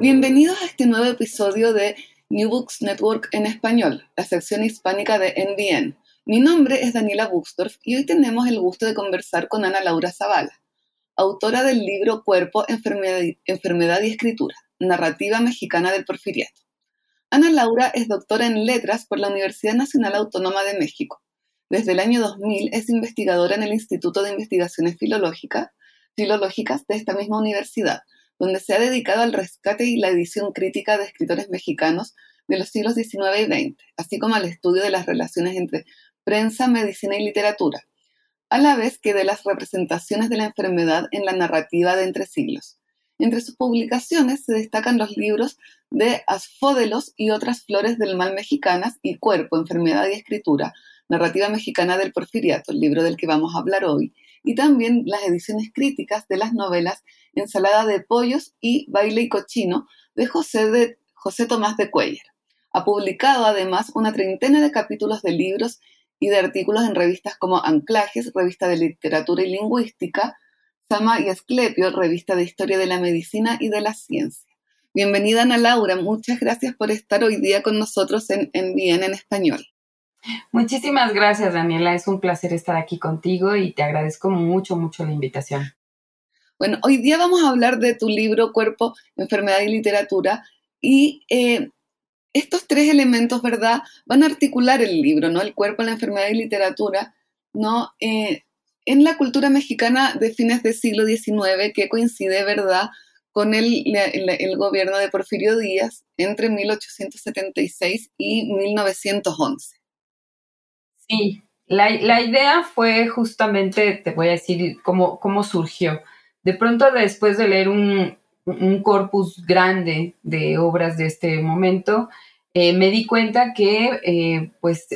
Bienvenidos a este nuevo episodio de New Books Network en español, la sección hispánica de NBN. Mi nombre es Daniela Buxdorf y hoy tenemos el gusto de conversar con Ana Laura Zavala, autora del libro Cuerpo, Enfermedad y, Escritura, Narrativa Mexicana del Porfiriato. Ana Laura es doctora en letras por la Universidad Nacional Autónoma de México. Desde el año 2000 es investigadora en el Instituto de Investigaciones Filológicas de esta misma universidad, donde se ha dedicado al rescate y la edición crítica de escritores mexicanos de los siglos XIX y XX, así como al estudio de las relaciones entre prensa, medicina y literatura, a la vez que de las representaciones de la enfermedad en la narrativa de entre siglos. Entre sus publicaciones se destacan los libros de Asfódelos y otras flores del mal mexicanas y Cuerpo, Enfermedad y Escritura, Narrativa Mexicana del Porfiriato, el libro del que vamos a hablar hoy, y también las ediciones críticas de las novelas Ensalada de Pollos y Baile y Cochino de José, de, José Tomás de Cuellar. Ha publicado además una treintena de capítulos de libros y de artículos en revistas como Anclajes, revista de literatura y lingüística, Sama y Asclepio, revista de historia de la medicina y de la ciencia. Bienvenida Ana Laura, muchas gracias por estar hoy día con nosotros en, en Bien en Español. Muchísimas gracias, Daniela. Es un placer estar aquí contigo y te agradezco mucho, mucho la invitación. Bueno, hoy día vamos a hablar de tu libro Cuerpo, Enfermedad y Literatura y eh, estos tres elementos, ¿verdad? Van a articular el libro, ¿no? El cuerpo, la enfermedad y literatura, ¿no? Eh, en la cultura mexicana de fines del siglo XIX, que coincide, ¿verdad?, con el, gobierno de Porfirio Díaz entre 1876 y 1911. Sí, la, la, idea fue justamente, te voy a decir cómo, cómo surgió. De pronto, después de leer un, corpus grande de obras de este momento, eh, me di cuenta que, eh, pues,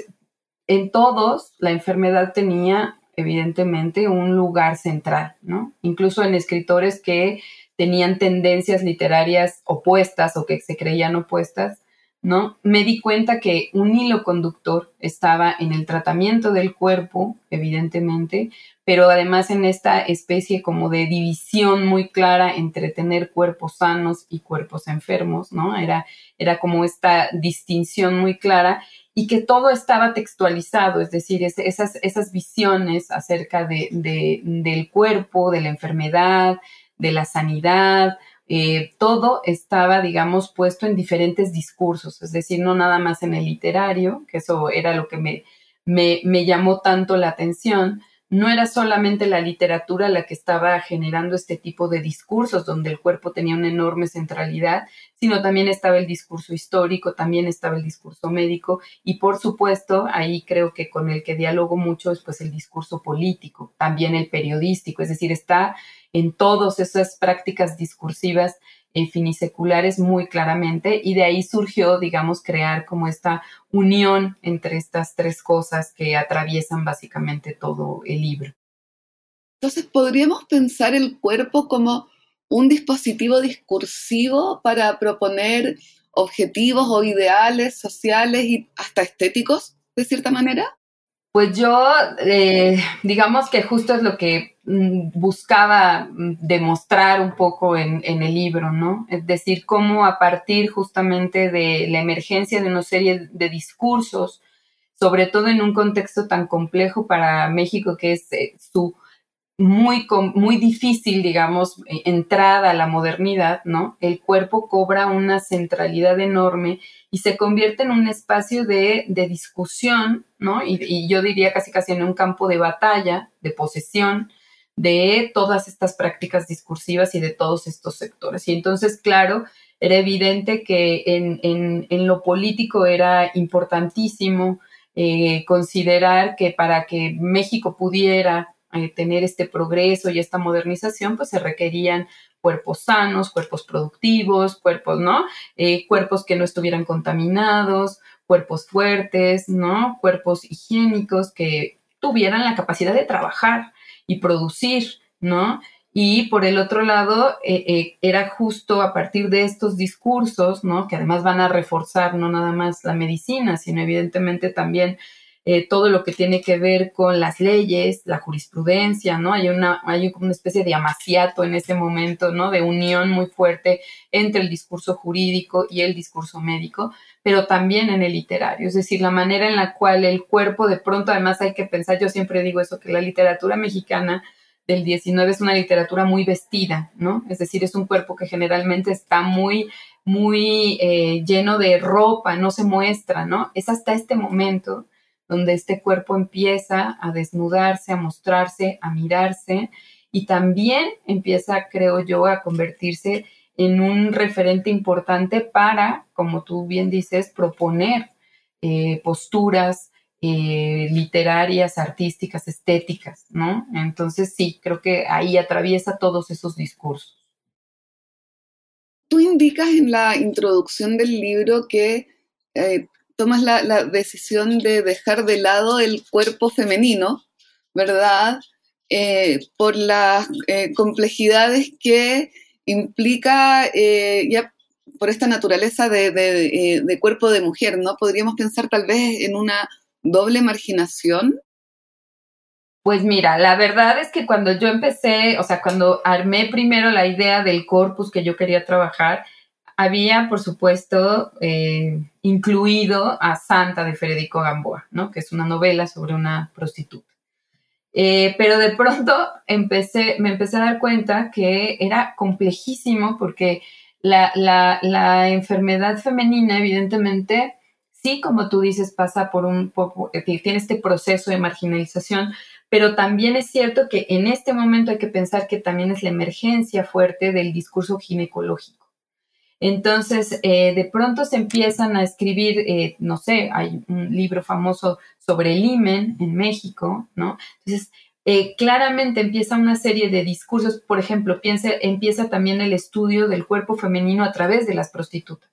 en todos la enfermedad tenía, evidentemente, un lugar central, ¿no? Incluso en escritores que tenían tendencias literarias opuestas o que se creían opuestas, ¿no? Me di cuenta que un hilo conductor estaba en el tratamiento del cuerpo, evidentemente, pero además en esta especie como de división muy clara entre tener cuerpos sanos y cuerpos enfermos, ¿no? Era, era como esta distinción muy clara y que todo estaba textualizado, es decir, esas, esas visiones acerca de, de, del cuerpo, de la enfermedad, de la sanidad, eh, todo estaba, digamos, puesto en diferentes discursos, es decir, no nada más en el literario, que eso era lo que me, me, me llamó tanto la atención, no era solamente la literatura la que estaba generando este tipo de discursos donde el cuerpo tenía una enorme centralidad, sino también estaba el discurso histórico, también estaba el discurso médico y por supuesto ahí creo que con el que dialogo mucho es pues el discurso político, también el periodístico, es decir, está en todas esas prácticas discursivas finiseculares muy claramente y de ahí surgió, digamos, crear como esta unión entre estas tres cosas que atraviesan básicamente todo el libro. Entonces, ¿podríamos pensar el cuerpo como un dispositivo discursivo para proponer objetivos o ideales sociales y hasta estéticos, de cierta manera? Pues yo, eh, digamos que justo es lo que mm, buscaba mm, demostrar un poco en, el libro, ¿no? Es decir, cómo a partir justamente de la emergencia de una serie de discursos, sobre todo en un contexto tan complejo para México que es eh, su muy, muy difícil, digamos, e, entrada a la modernidad, ¿no? El cuerpo cobra una centralidad enorme y se convierte en un espacio de, discusión, ¿no? Y, yo diría casi casi en un campo de batalla, de posesión, de todas estas prácticas discursivas y de todos estos sectores. Y entonces, claro, era evidente que en, lo político era importantísimo eh, considerar que para que México pudiera eh, tener este progreso y esta modernización, pues se requerían cuerpos sanos, cuerpos productivos, cuerpos, ¿no? Eh, cuerpos que no estuvieran contaminados, cuerpos fuertes, ¿no? Cuerpos higiénicos que tuvieran la capacidad de trabajar y producir, ¿no? Y por el otro lado, eh, era justo a partir de estos discursos, ¿no? Que además van a reforzar no nada más la medicina, sino evidentemente también eh, todo lo que tiene que ver con las leyes, la jurisprudencia, ¿no? Hay una, hay una especie de amaciato en ese momento, ¿no? De unión muy fuerte entre el discurso jurídico y el discurso médico, pero también en el literario, es decir, la manera en la cual el cuerpo de pronto, además hay que pensar, yo siempre digo eso, que la literatura mexicana del 19 es una literatura muy vestida, ¿no? Es decir, es un cuerpo que generalmente está muy, muy eh, lleno de ropa, no se muestra, ¿no? Es hasta este momento donde este cuerpo empieza a desnudarse, a mostrarse, a mirarse y también empieza, creo yo, a convertirse en un referente importante para, como tú bien dices, proponer eh, posturas eh, literarias, artísticas, estéticas, ¿no? Entonces sí, creo que ahí atraviesa todos esos discursos. Tú indicas en la introducción del libro que eh, tomas la, decisión de dejar de lado el cuerpo femenino, ¿verdad? Eh, por las eh, complejidades que implica eh, ya por esta naturaleza de, cuerpo de mujer, ¿no? Podríamos pensar tal vez en una doble marginación. Pues mira, la verdad es que cuando yo empecé, o sea, cuando armé primero la idea del corpus que yo quería trabajar, había, por supuesto, incluido a Santa de Federico Gamboa, ¿no? que es una novela sobre una prostituta. Eh, pero de pronto empecé, me empecé a dar cuenta que era complejísimo porque la, la, enfermedad femenina, evidentemente, sí, como tú dices, pasa por un poco, eh, tiene este proceso de marginalización, pero también es cierto que en este momento hay que pensar que también es la emergencia fuerte del discurso ginecológico. Entonces, eh, de pronto se empiezan a escribir, eh, no sé, hay un libro famoso sobre el imen en México, ¿no? Entonces, eh, claramente empieza una serie de discursos, por ejemplo, piensa, empieza también el estudio del cuerpo femenino a través de las prostitutas.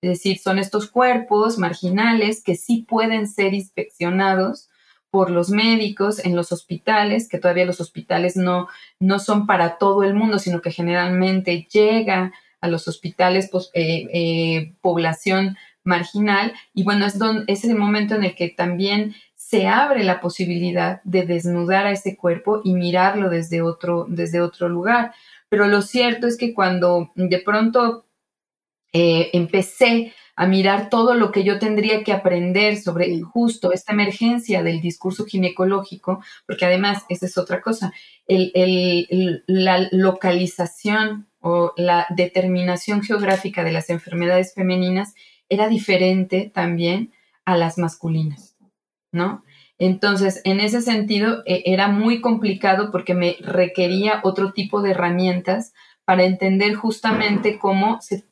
Es decir, son estos cuerpos marginales que sí pueden ser inspeccionados por los médicos en los hospitales, que todavía los hospitales no, no son para todo el mundo, sino que generalmente llega a los hospitales, pues, eh, eh, población marginal. Y bueno, es, es el momento en el que también se abre la posibilidad de desnudar a ese cuerpo y mirarlo desde otro, desde otro lugar. Pero lo cierto es que cuando de pronto eh, empecé a mirar todo lo que yo tendría que aprender sobre justo esta emergencia del discurso ginecológico, porque además, esa es otra cosa, la localización o la determinación geográfica de las enfermedades femeninas era diferente también a las masculinas, ¿no? Entonces, en ese sentido, e, era muy complicado porque me requería otro tipo de herramientas para entender justamente cómo se,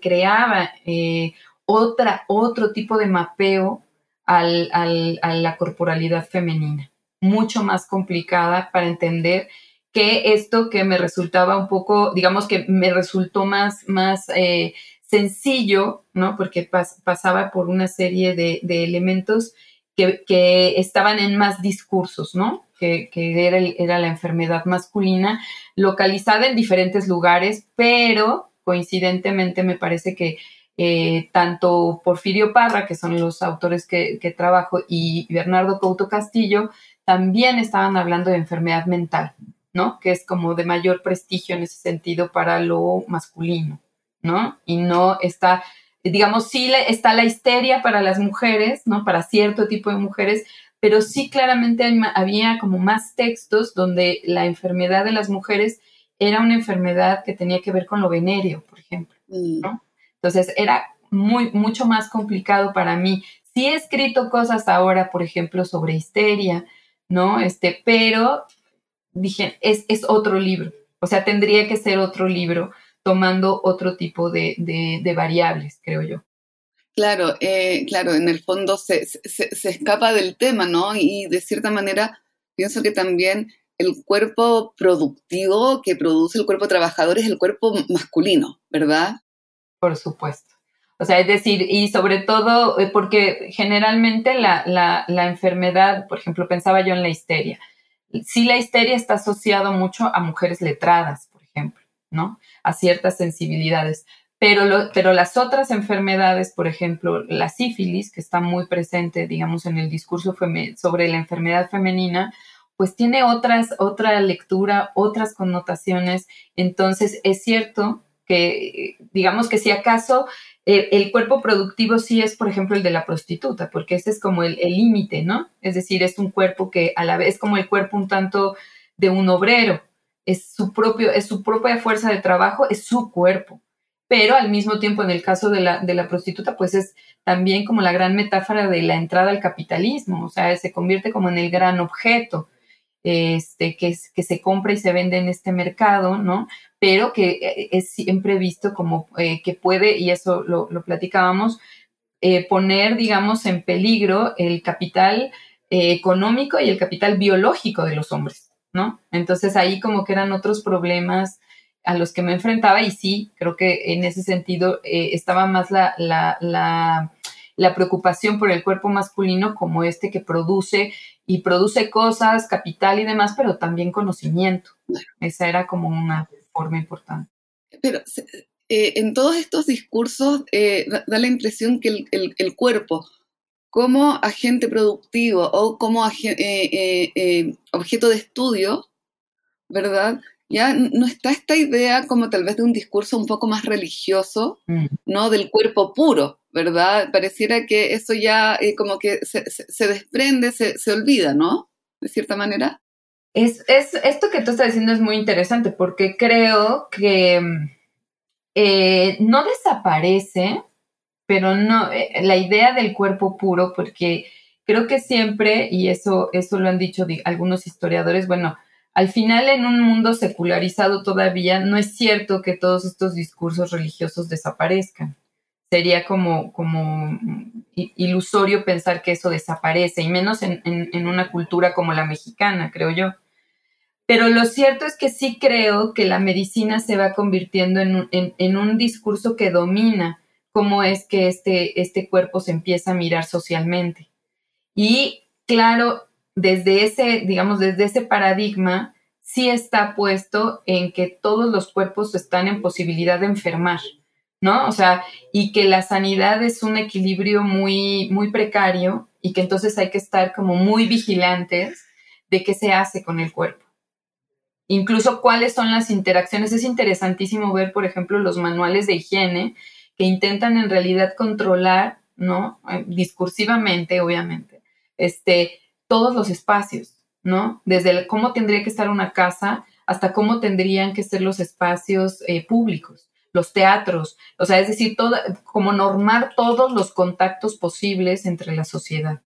creaba eh, otro tipo de mapeo a la corporalidad femenina, mucho más complicada para entender que esto que me resultaba un poco, digamos que me resultó más, más eh, sencillo, ¿no? Porque pasaba por una serie de, elementos que, estaban en más discursos, ¿no? Que, era, era, la enfermedad masculina, localizada en diferentes lugares, pero coincidentemente me parece que eh, tanto Porfirio Parra, que son los autores que, trabajo, y Bernardo Couto Castillo, también estaban hablando de enfermedad mental, ¿no? Que es como de mayor prestigio en ese sentido para lo masculino, ¿no? Y no está digamos, sí está la histeria para las mujeres, ¿no? Para cierto tipo de mujeres, pero sí claramente había como más textos donde la enfermedad de las mujeres era una enfermedad que tenía que ver con lo venéreo, por ejemplo. ¿no? Entonces era muy, mucho más complicado para mí. Sí he escrito cosas ahora, por ejemplo, sobre histeria, ¿no? Este, pero dije, es, es otro libro, o sea, tendría que ser otro libro tomando otro tipo de, variables, creo yo. Claro, eh, claro, en el fondo se, escapa del tema, ¿no? Y de cierta manera pienso que también el cuerpo productivo que produce el cuerpo trabajador es el cuerpo masculino, ¿verdad? Por supuesto. O sea, es decir, y sobre todo eh, porque generalmente la, la enfermedad, por ejemplo, pensaba yo en la histeria. Sí, la histeria está asociado mucho a mujeres letradas, por ejemplo, ¿no? a ciertas sensibilidades. Pero, pero las otras enfermedades, por ejemplo, la sífilis, que está muy presente, digamos, en el discurso sobre la enfermedad femenina, pues tiene otras, otra lectura, otras connotaciones. Entonces, es cierto que, digamos que si acaso eh, el cuerpo productivo sí es, por ejemplo, el de la prostituta, porque ese es como el límite, ¿no? Es decir, es un cuerpo que a la vez como el cuerpo un tanto de un obrero, es su, propio, es su propia fuerza de trabajo, es su cuerpo. Pero al mismo tiempo, en el caso de la, de la prostituta, pues es también como la gran metáfora de la entrada al capitalismo, o sea, se convierte como en el gran objeto este, que, que se compra y se vende en este mercado, ¿no? Pero que eh, es siempre visto como eh, que puede, y eso lo, platicábamos, eh, poner, digamos, en peligro el capital económico y el capital biológico de los hombres. ¿no? Entonces ahí como que eran otros problemas a los que me enfrentaba y sí, creo que en ese sentido estaba más la, la, preocupación por el cuerpo masculino como este que produce y produce cosas, capital y demás, pero también conocimiento. Esa era como una forma importante. Pero eh, en todos estos discursos eh, da, la impresión que el cuerpo como agente productivo o como eh, objeto de estudio, ¿verdad? Ya no está esta idea como tal vez de un discurso un poco más religioso, mm. ¿no? Del cuerpo puro, ¿verdad? Pareciera que eso ya como que se, desprende, se, se, olvida, ¿no? De cierta manera. Es, es, esto que tú estás diciendo es muy interesante porque creo que no desaparece, pero no, eh, la idea del cuerpo puro, porque creo que siempre, y eso, eso lo han dicho algunos historiadores, bueno, al final en un mundo secularizado todavía no es cierto que todos estos discursos religiosos desaparezcan. Sería como, como ilusorio pensar que eso desaparece, y menos en, una cultura como la mexicana, creo yo. Pero lo cierto es que sí creo que la medicina se va convirtiendo en, en un discurso que domina cómo es que este, este cuerpo se empieza a mirar socialmente. Y claro, desde ese, digamos, desde ese paradigma, sí está puesto en que todos los cuerpos están en posibilidad de enfermar, ¿no? O sea, y que la sanidad es un equilibrio muy, muy precario y que entonces hay que estar como muy vigilantes de qué se hace con el cuerpo. Incluso cuáles son las interacciones. Es interesantísimo ver, por ejemplo, los manuales de higiene que intentan en realidad controlar, ¿no? Eh, discursivamente, obviamente, este, todos los espacios, ¿no? Desde cómo tendría que estar una casa hasta cómo tendrían que ser los espacios eh, públicos, los teatros, o sea, es decir, todo, como normar todos los contactos posibles entre la sociedad.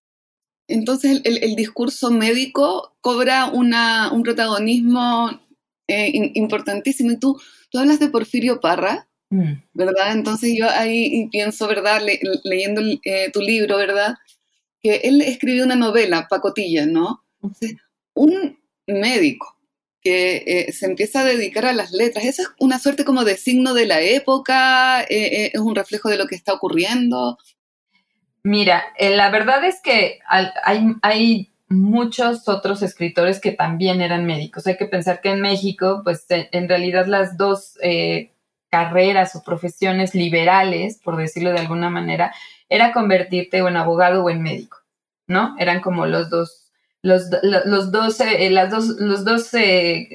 Entonces, el, discurso médico cobra una, un protagonismo eh, importantísimo. Y tú, tú hablas de Porfirio Parra, Mm. ¿verdad? Entonces yo ahí pienso, ¿verdad? leyendo eh, tu libro, ¿verdad? Que él escribió una novela, Pacotilla, ¿no? un médico que eh, se empieza a dedicar a las letras, ¿eso es una suerte como de signo de la época? Eh, ¿Es un reflejo de lo que está ocurriendo? Mira, eh, la verdad es que hay, hay muchos otros escritores que también eran médicos. Hay que pensar que en México, pues en realidad las dos eh, carreras o profesiones liberales, por decirlo de alguna manera, era convertirte o en abogado o en médico, ¿no? Eran como los dos, los, los dos, eh, las dos, los dos, eh,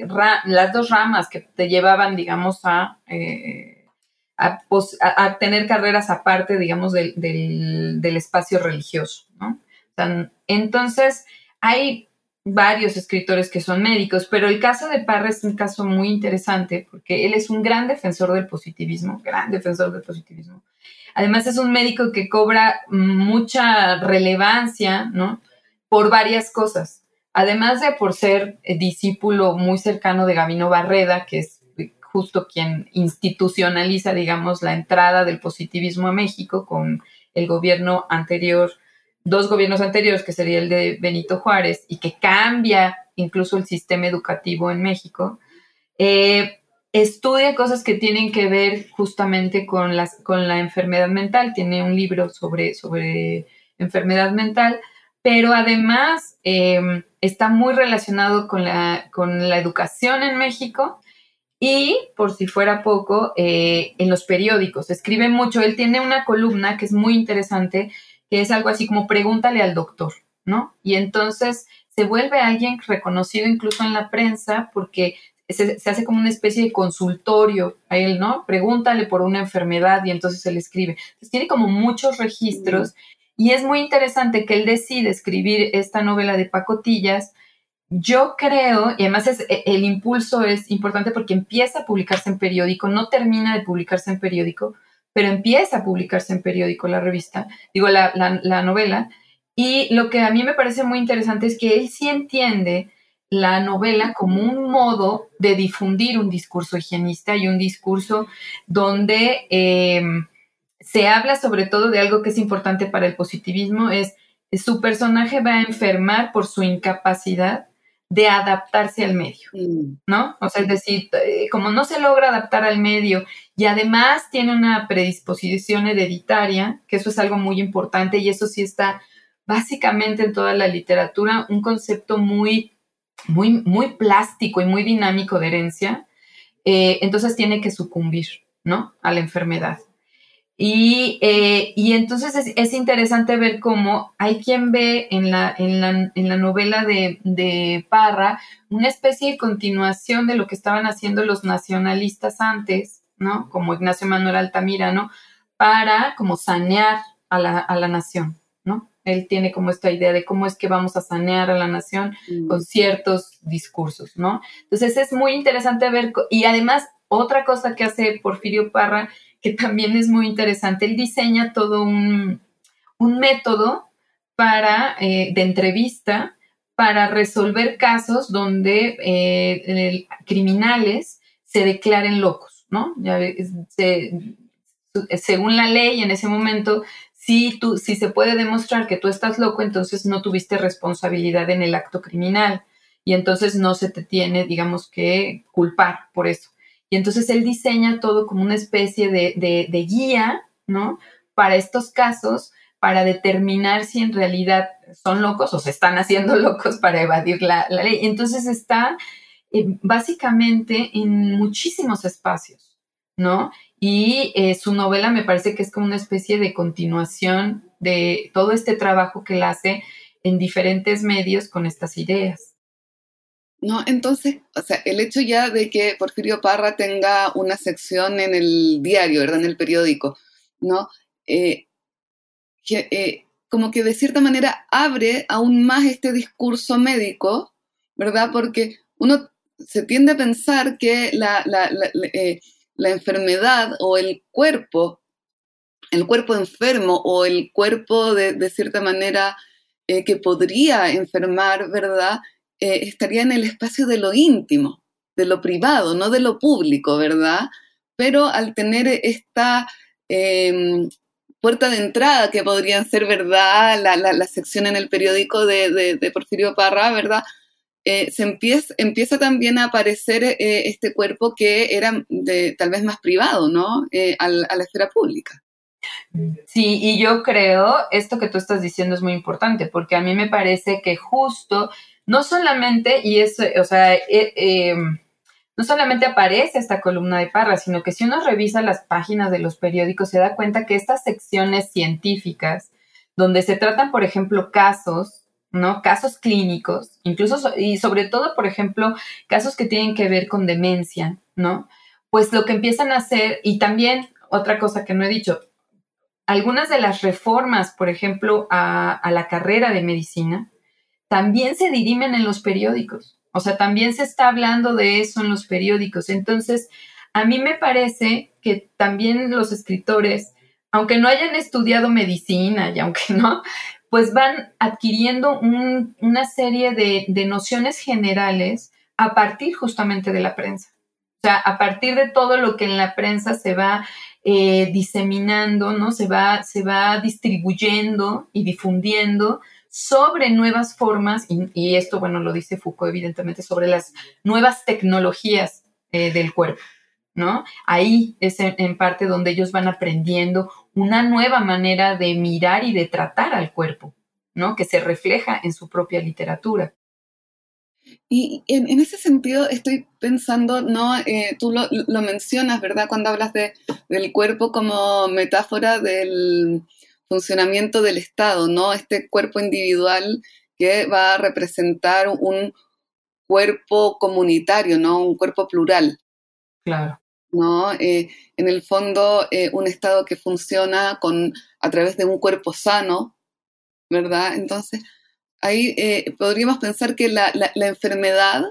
las dos ramas que te llevaban, digamos, a, a, tener carreras aparte, digamos, del, del, del espacio religioso, ¿no? Entonces, hay varios escritores que son médicos, pero el caso de Parra es un caso muy interesante porque él es un gran defensor del positivismo, gran defensor del positivismo. Además es un médico que cobra mucha relevancia, ¿no? Por varias cosas. Además de por ser eh, discípulo muy cercano de Gavino Barreda, que es justo quien institucionaliza, digamos, la entrada del positivismo a México con el gobierno anterior dos gobiernos anteriores, que sería el de Benito Juárez, y que cambia incluso el sistema educativo en México, eh, estudia cosas que tienen que ver justamente con, la enfermedad mental. Tiene un libro sobre enfermedad mental, pero además em, está muy relacionado con la, con la educación en México y, por si fuera poco, eh, en los periódicos. Escribe mucho. Él tiene una columna que es muy interesante que es algo así como pregúntale al doctor, ¿no? Y entonces se vuelve alguien reconocido incluso en la prensa porque se, hace como una especie de consultorio a él, ¿no? Pregúntale por una enfermedad y entonces él escribe. Entonces tiene como muchos registros y es muy interesante que él decide escribir esta novela de pacotillas. Yo creo, y además es, e, el impulso es importante porque empieza a publicarse en periódico, no termina de publicarse en periódico, pero empieza a publicarse en periódico la revista, digo, la, novela. Y lo que a mí me parece muy interesante es que él sí entiende la novela como un modo de difundir un discurso higienista y un discurso donde em, se habla sobre todo de algo que es importante para el positivismo, es su personaje va a enfermar por su incapacidad de adaptarse al medio. ¿no? O sea, es decir, eh, como no se logra adaptar al medio y además tiene una predisposición hereditaria, que eso es algo muy importante y eso sí está básicamente en toda la literatura, un concepto muy, muy, muy plástico y muy dinámico de herencia, eh, entonces tiene que sucumbir, ¿no? A la enfermedad. Y, eh, y entonces es, interesante ver cómo hay quien ve en la, en la, en la novela de, de, Parra una especie de continuación de lo que estaban haciendo los nacionalistas antes, ¿no? Como Ignacio Manuel Altamirano, para como sanear a la, a la nación, ¿no? Él tiene como esta idea de cómo es que vamos a sanear a la nación mm. con ciertos discursos, ¿no? Entonces es muy interesante ver, y además otra cosa que hace Porfirio Parra que también es muy interesante. Él diseña todo un, método para, eh, de entrevista para resolver casos donde eh, criminales se declaren locos, ¿no? Ya, según la ley en ese momento, si, tú, si se puede demostrar que tú estás loco, entonces no tuviste responsabilidad en el acto criminal y entonces no se te tiene, digamos, que culpar por eso. Y entonces él diseña todo como una especie de, guía, ¿no? Para estos casos, para determinar si en realidad son locos o se están haciendo locos para evadir la, ley. Entonces está eh, básicamente en muchísimos espacios, ¿no? Y eh, su novela me parece que es como una especie de continuación de todo este trabajo que él hace en diferentes medios con estas ideas. No, entonces, o sea, el hecho ya de que Porfirio Parra tenga una sección en el diario, ¿verdad? En el periódico, ¿no? Eh, que, eh, como que de cierta manera abre aún más este discurso médico, ¿verdad? Porque uno se tiende a pensar que la, la, la, eh, enfermedad o el cuerpo, el cuerpo enfermo o el cuerpo de, de cierta manera que podría enfermar, ¿verdad? Eh, estaría en el espacio de lo íntimo, de lo privado, no de lo público, ¿verdad? Pero al tener esta em, puerta de entrada, que podrían ser, ¿verdad? La, sección en el periódico de, Porfirio Parra, ¿verdad? Eh, se empieza, también a aparecer eh, este cuerpo que era de, tal vez más privado, ¿no? a la esfera pública. Sí, y yo creo, esto que tú estás diciendo es muy importante, porque a mí me parece que justo, no solamente, y eso, o sea, eh, eh, no solamente aparece esta columna de Parra, sino que si uno revisa las páginas de los periódicos, se da cuenta que estas secciones científicas, donde se tratan, por ejemplo, casos, ¿no? Casos clínicos, incluso, y sobre todo, por ejemplo, casos que tienen que ver con demencia, ¿no? Pues lo que empiezan a hacer, y también otra cosa que no he dicho, algunas de las reformas, por ejemplo, a, la carrera de medicina, también se dirimen en los periódicos. O sea, también se está hablando de eso en los periódicos. Entonces, a mí me parece que también los escritores, aunque no hayan estudiado medicina y aunque no, pues van adquiriendo una serie de, nociones generales a partir justamente de la prensa. O sea, a partir de todo lo que en la prensa se va eh, diseminando, ¿no? Se va, se va distribuyendo y difundiendo sobre nuevas formas, y, esto, bueno, lo dice Foucault, evidentemente, sobre las nuevas tecnologías eh, del cuerpo, ¿no? Ahí es en, parte donde ellos van aprendiendo una nueva manera de mirar y de tratar al cuerpo, ¿no? Que se refleja en su propia literatura. Y en, ese sentido estoy pensando, ¿no? Eh, tú lo, mencionas, ¿verdad? Cuando hablas de, del cuerpo como metáfora del funcionamiento del Estado, ¿no? Este cuerpo individual que va a representar un cuerpo comunitario, ¿no? Un cuerpo plural. Claro. ¿no? Eh, en el fondo, eh, un Estado que funciona con, a través de un cuerpo sano, ¿verdad? Entonces, ahí eh, podríamos pensar que la, enfermedad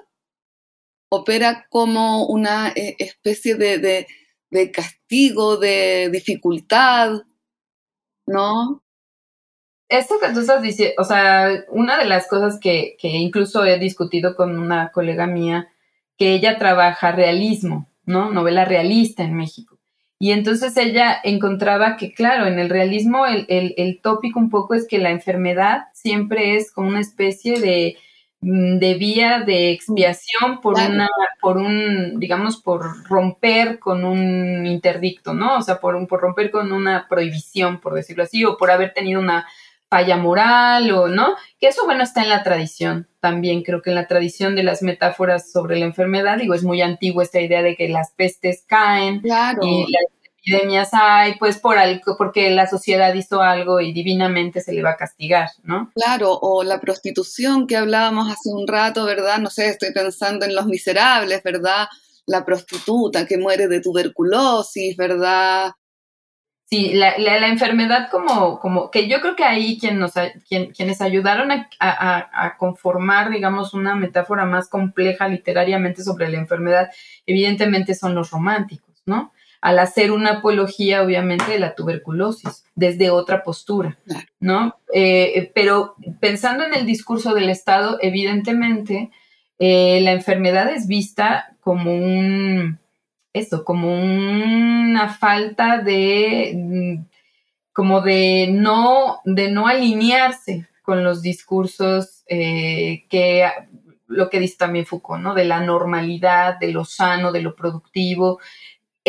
opera como una eh, especie de, castigo, de dificultad, ¿no? Esto que tú estás diciendo, o sea, una de las cosas que, que incluso he discutido con una colega mía, que ella trabaja realismo, ¿no? Novela realista en México. Y entonces ella encontraba que, claro, en el realismo el, el, tópico un poco es que la enfermedad siempre es como una especie de, de vía de expiación por una, por un, digamos, por romper con un interdicto, ¿no? O sea, por, un, por romper con una prohibición, por decirlo así, o por haber tenido una falla moral o no, que eso bueno está en la tradición también, creo que en la tradición de las metáforas sobre la enfermedad, digo, es muy antiguo esta idea de que las pestes caen y las epidemias hay, pues por algo, porque la sociedad hizo algo y divinamente se le va a castigar, ¿no? Claro, o la prostitución que hablábamos hace un rato, ¿verdad? No sé, estoy pensando en los miserables, ¿verdad? La prostituta que muere de tuberculosis, ¿verdad? Sí, la, la, enfermedad como, como, que yo creo que ahí quien nos, quien, quienes ayudaron a, a, conformar, digamos, una metáfora más compleja literariamente sobre la enfermedad, evidentemente son los románticos, ¿no? Al hacer una apología, obviamente, de la tuberculosis, desde otra postura, ¿no? Eh, pero pensando en el discurso del Estado, evidentemente, eh, la enfermedad es vista como un eso, como una falta de, mm, como de no, de no alinearse con los discursos que, lo que dice también Foucault, ¿no? De la normalidad, de lo sano, de lo productivo.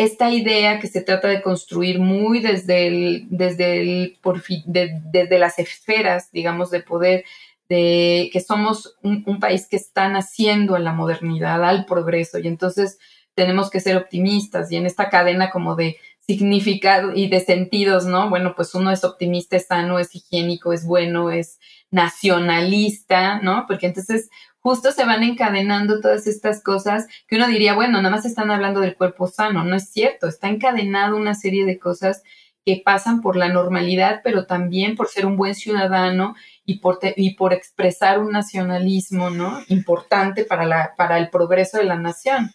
Esta idea que se trata de construir muy desde el, desde el, desde las esferas, digamos, de poder, de que somos un, un país que está naciendo en la modernidad, al progreso, y entonces tenemos que ser optimistas y en esta cadena como de significado y de sentidos, ¿no? Bueno, pues uno es optimista, es sano, es higiénico, es bueno, es nacionalista, ¿no? Porque entonces justo se van encadenando todas estas cosas que uno diría, bueno, nada más están hablando del cuerpo sano, no es cierto, está encadenado una serie de cosas que pasan por la normalidad, pero también por ser un buen ciudadano y por, y por expresar un nacionalismo, ¿no? Importante para, la, para el progreso de la nación.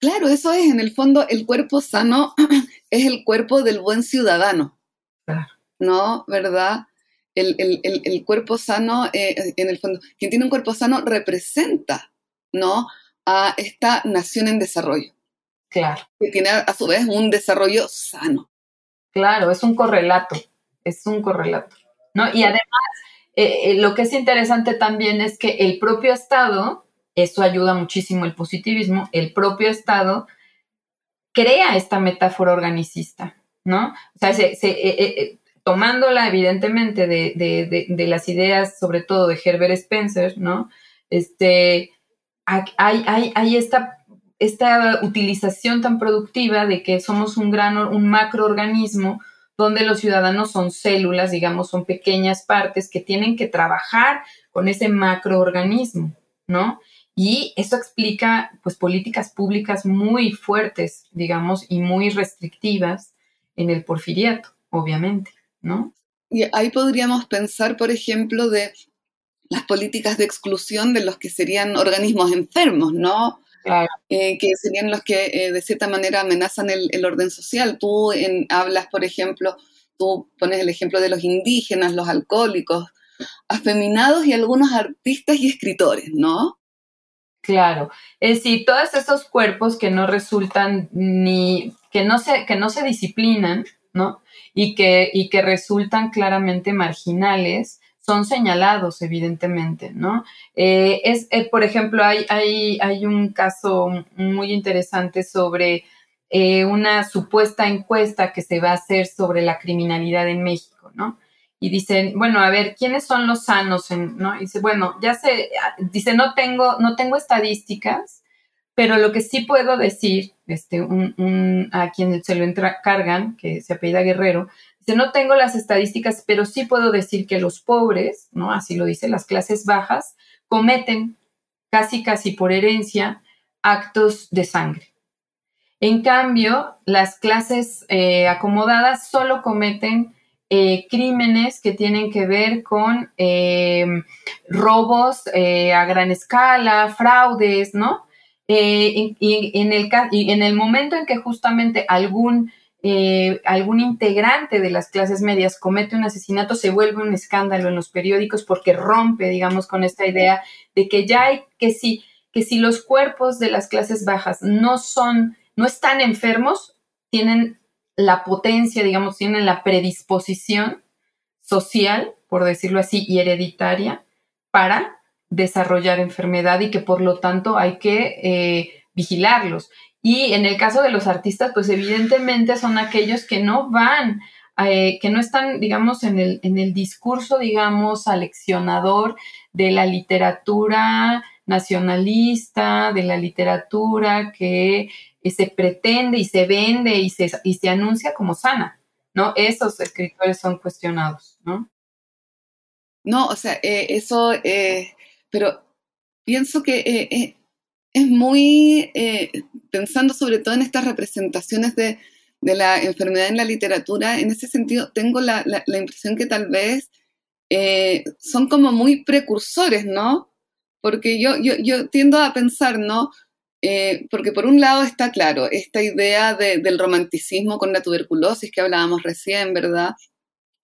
Claro, eso es, en el fondo, el cuerpo sano es el cuerpo del buen ciudadano. ¿No? ¿Verdad? El, cuerpo sano, eh, en el fondo, quien tiene un cuerpo sano representa, ¿no? A esta nación en desarrollo. Claro. Que tiene a su vez un desarrollo sano. Claro, es un correlato, es un correlato. ¿no? Y además, eh, eh, lo que es interesante también es que el propio Estado esto ayuda muchísimo el positivismo, el propio Estado crea esta metáfora organicista, ¿no? O sea, se, se, tomándola evidentemente de, de, de, las ideas, sobre todo de Herbert Spencer, ¿no? Este, hay, hay, hay esta, esta utilización tan productiva de que somos un gran, un macroorganismo donde los ciudadanos son células, digamos, son pequeñas partes que tienen que trabajar con ese macroorganismo, ¿no? Y eso explica, pues, políticas públicas muy fuertes, digamos, y muy restrictivas en el porfiriato, obviamente. ¿No? Y ahí podríamos pensar, por ejemplo, de las políticas de exclusión de los que serían organismos enfermos, ¿no? Claro. Eh, que serían los que eh, de cierta manera amenazan el, orden social. Tú hablas, por ejemplo, tú pones el ejemplo de los indígenas, los alcohólicos, afeminados y algunos artistas y escritores, ¿no? Claro, es decir, todos esos cuerpos que no resultan ni, que no se, que no se disciplinan, ¿no? Y que, y que resultan claramente marginales, son señalados, evidentemente, ¿no? Eh, es, eh, por ejemplo, hay, hay, hay, un caso muy interesante sobre eh, una supuesta encuesta que se va a hacer sobre la criminalidad en México, ¿no? Y dicen, bueno, a ver, ¿quiénes son los sanos? En, ¿no? Dice, bueno, ya se, dice, no tengo, no tengo estadísticas, pero lo que sí puedo decir, este, un, a quien se lo encargan, que se apellida Guerrero, dice, no tengo las estadísticas, pero sí puedo decir que los pobres, ¿no? Así lo dice, las clases bajas, cometen casi, casi por herencia actos de sangre. En cambio, las clases eh, acomodadas solo cometen eh, crímenes que tienen que ver con eh, robos a gran escala, fraudes, ¿no? Eh, y, en el, en el momento en que justamente algún, eh, algún integrante de las clases medias comete un asesinato, se vuelve un escándalo en los periódicos porque rompe, digamos, con esta idea de que ya hay, que si, que si los cuerpos de las clases bajas no son, no están enfermos, tienen la potencia, digamos, tienen la predisposición social, por decirlo así, y hereditaria para desarrollar enfermedad y que por lo tanto hay que eh, vigilarlos. Y en el caso de los artistas, pues evidentemente son aquellos que no van, eh, que no están, digamos, en el, en el discurso, digamos, aleccionador de la literatura nacionalista, de la literatura que eh, se pretende y se vende y se, y se anuncia como sana, ¿no? Esos escritores son cuestionados, ¿no? No, o sea, eso pero pienso que eh, eh, es muy, eh, pensando sobre todo en estas representaciones de, la enfermedad en la literatura, en ese sentido tengo la, impresión que tal vez son como muy precursores, ¿no? Porque yo, yo, tiendo a pensar, ¿no? porque por un lado está claro, esta idea del romanticismo con la tuberculosis que hablábamos recién, ¿verdad?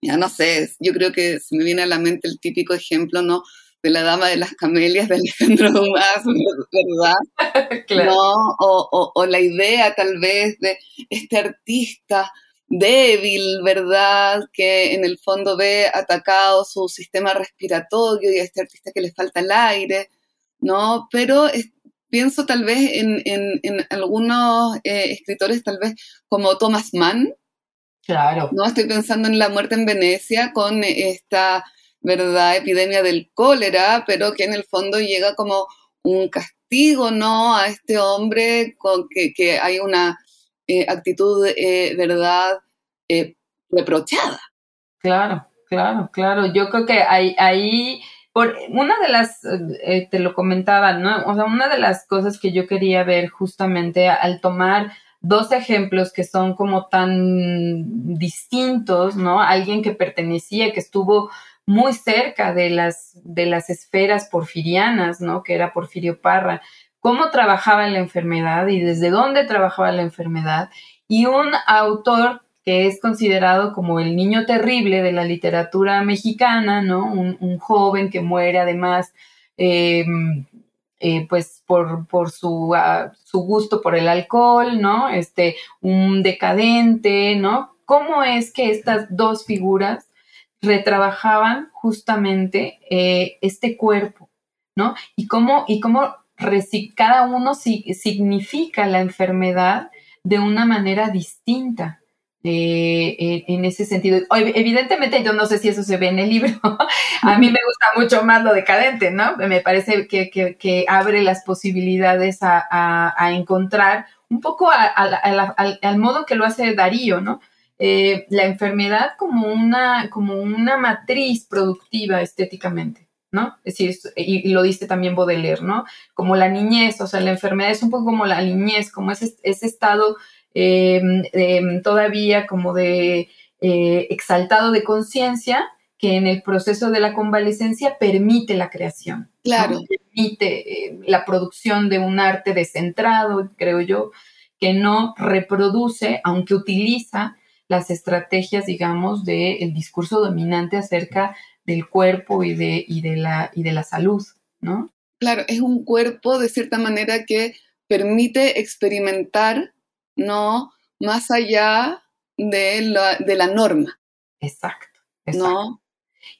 Ya no sé, yo creo que se me viene a la mente el típico ejemplo, ¿no? De la Dama de las Camelias de Alejandro Dumas, ¿verdad? claro. ¿No? O, o, la idea tal vez de este artista débil, ¿verdad? Que en el fondo ve atacado su sistema respiratorio y a este artista que le falta el aire, ¿no? Pero pienso tal vez en, en, en algunos eh, escritores tal vez como Thomas Mann. Claro. No estoy pensando en La muerte en Venecia con esta ¿verdad? Epidemia del cólera, pero que en el fondo llega como un castigo, ¿no? A este hombre con que, que hay una eh, actitud, eh, ¿verdad? Eh, reprochada. Claro, claro, claro. Yo creo que ahí, ahí por una de las, te lo comentaba, ¿no? O sea, una de las cosas que yo quería ver justamente al tomar dos ejemplos que son como tan distintos, ¿no? Alguien que pertenecía, que estuvo muy cerca de las, de las esferas porfirianas, ¿no? Que era Porfirio Parra, cómo trabajaba la enfermedad y desde dónde trabajaba la enfermedad, y un autor que es considerado como el niño terrible de la literatura mexicana, ¿no? Un, joven que muere además, em, eh, pues por, por su, ah, su, gusto por el alcohol, ¿no? Este, un decadente, ¿no? ¿Cómo es que estas dos figuras retrabajaban justamente eh, este cuerpo, ¿no? Y cómo, y cómo cada uno significa la enfermedad de una manera distinta, eh, en ese sentido. Evidentemente, yo no sé si eso se ve en el libro. a mí me gusta mucho más lo decadente, ¿no? Me parece que, abre las posibilidades a, encontrar un poco al, modo que lo hace Darío, ¿no? Eh, la enfermedad como una, como una matriz productiva estéticamente. ¿no? Es decir, y, lo diste también Baudelaire, ¿no? Como la niñez, o sea, la enfermedad es un poco como la niñez, como ese, ese estado Em, em, todavía como de eh, exaltado de conciencia que en el proceso de la convalecencia permite la creación. Claro. Permite eh, la producción de un arte descentrado, creo yo, que no reproduce, aunque utiliza las estrategias, digamos, del discurso dominante acerca del cuerpo y de, y de, la, y de la salud, ¿no? Claro, es un cuerpo de cierta manera que permite experimentar no más allá de la, de la norma. Exacto, ¿no?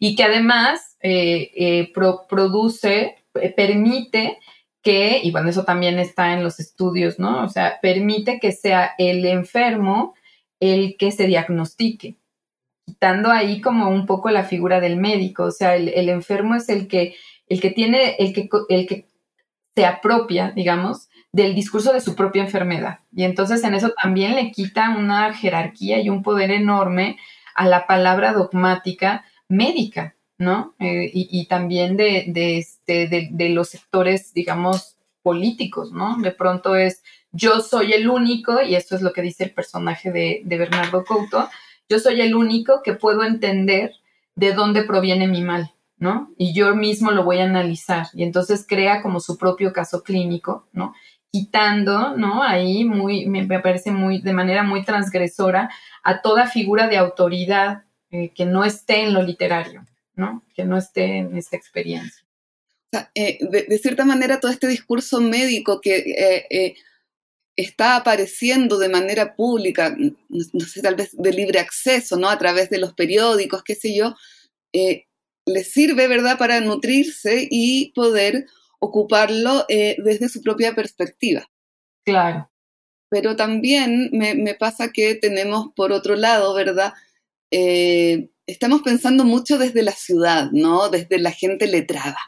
Y que además eh, eh, produce, eh, permite que, y bueno, eso también está en los estudios, ¿no? O sea, permite que sea el enfermo el que se diagnostique, quitando ahí como un poco la figura del médico, o sea, el, enfermo es el que, el que tiene, el que, el que se apropia, digamos, del discurso de su propia enfermedad. Y entonces en eso también le quita una jerarquía y un poder enorme a la palabra dogmática médica, ¿no? Eh, y, también de, de, este, de, los sectores, digamos, políticos, ¿no? De pronto es yo soy el único, y esto es lo que dice el personaje de, de Bernardo Couto, yo soy el único que puedo entender de dónde proviene mi mal, ¿no? Y yo mismo lo voy a analizar. Y entonces crea como su propio caso clínico, ¿no? quitando, ¿no? Ahí muy, me, parece muy, de manera muy transgresora a toda figura de autoridad eh, que no esté en lo literario, ¿no? Que no esté en esta experiencia. O sea, eh, de, cierta manera, todo este discurso médico que eh, está apareciendo de manera pública, no, sé, tal vez de libre acceso, ¿no? A través de los periódicos, qué sé yo, le sirve, ¿verdad?, para nutrirse y poder ocuparlo eh, desde su propia perspectiva. Claro. Pero también me, pasa que tenemos, por otro lado, ¿verdad? Eh, estamos pensando mucho desde la ciudad, ¿no? Desde la gente letrada,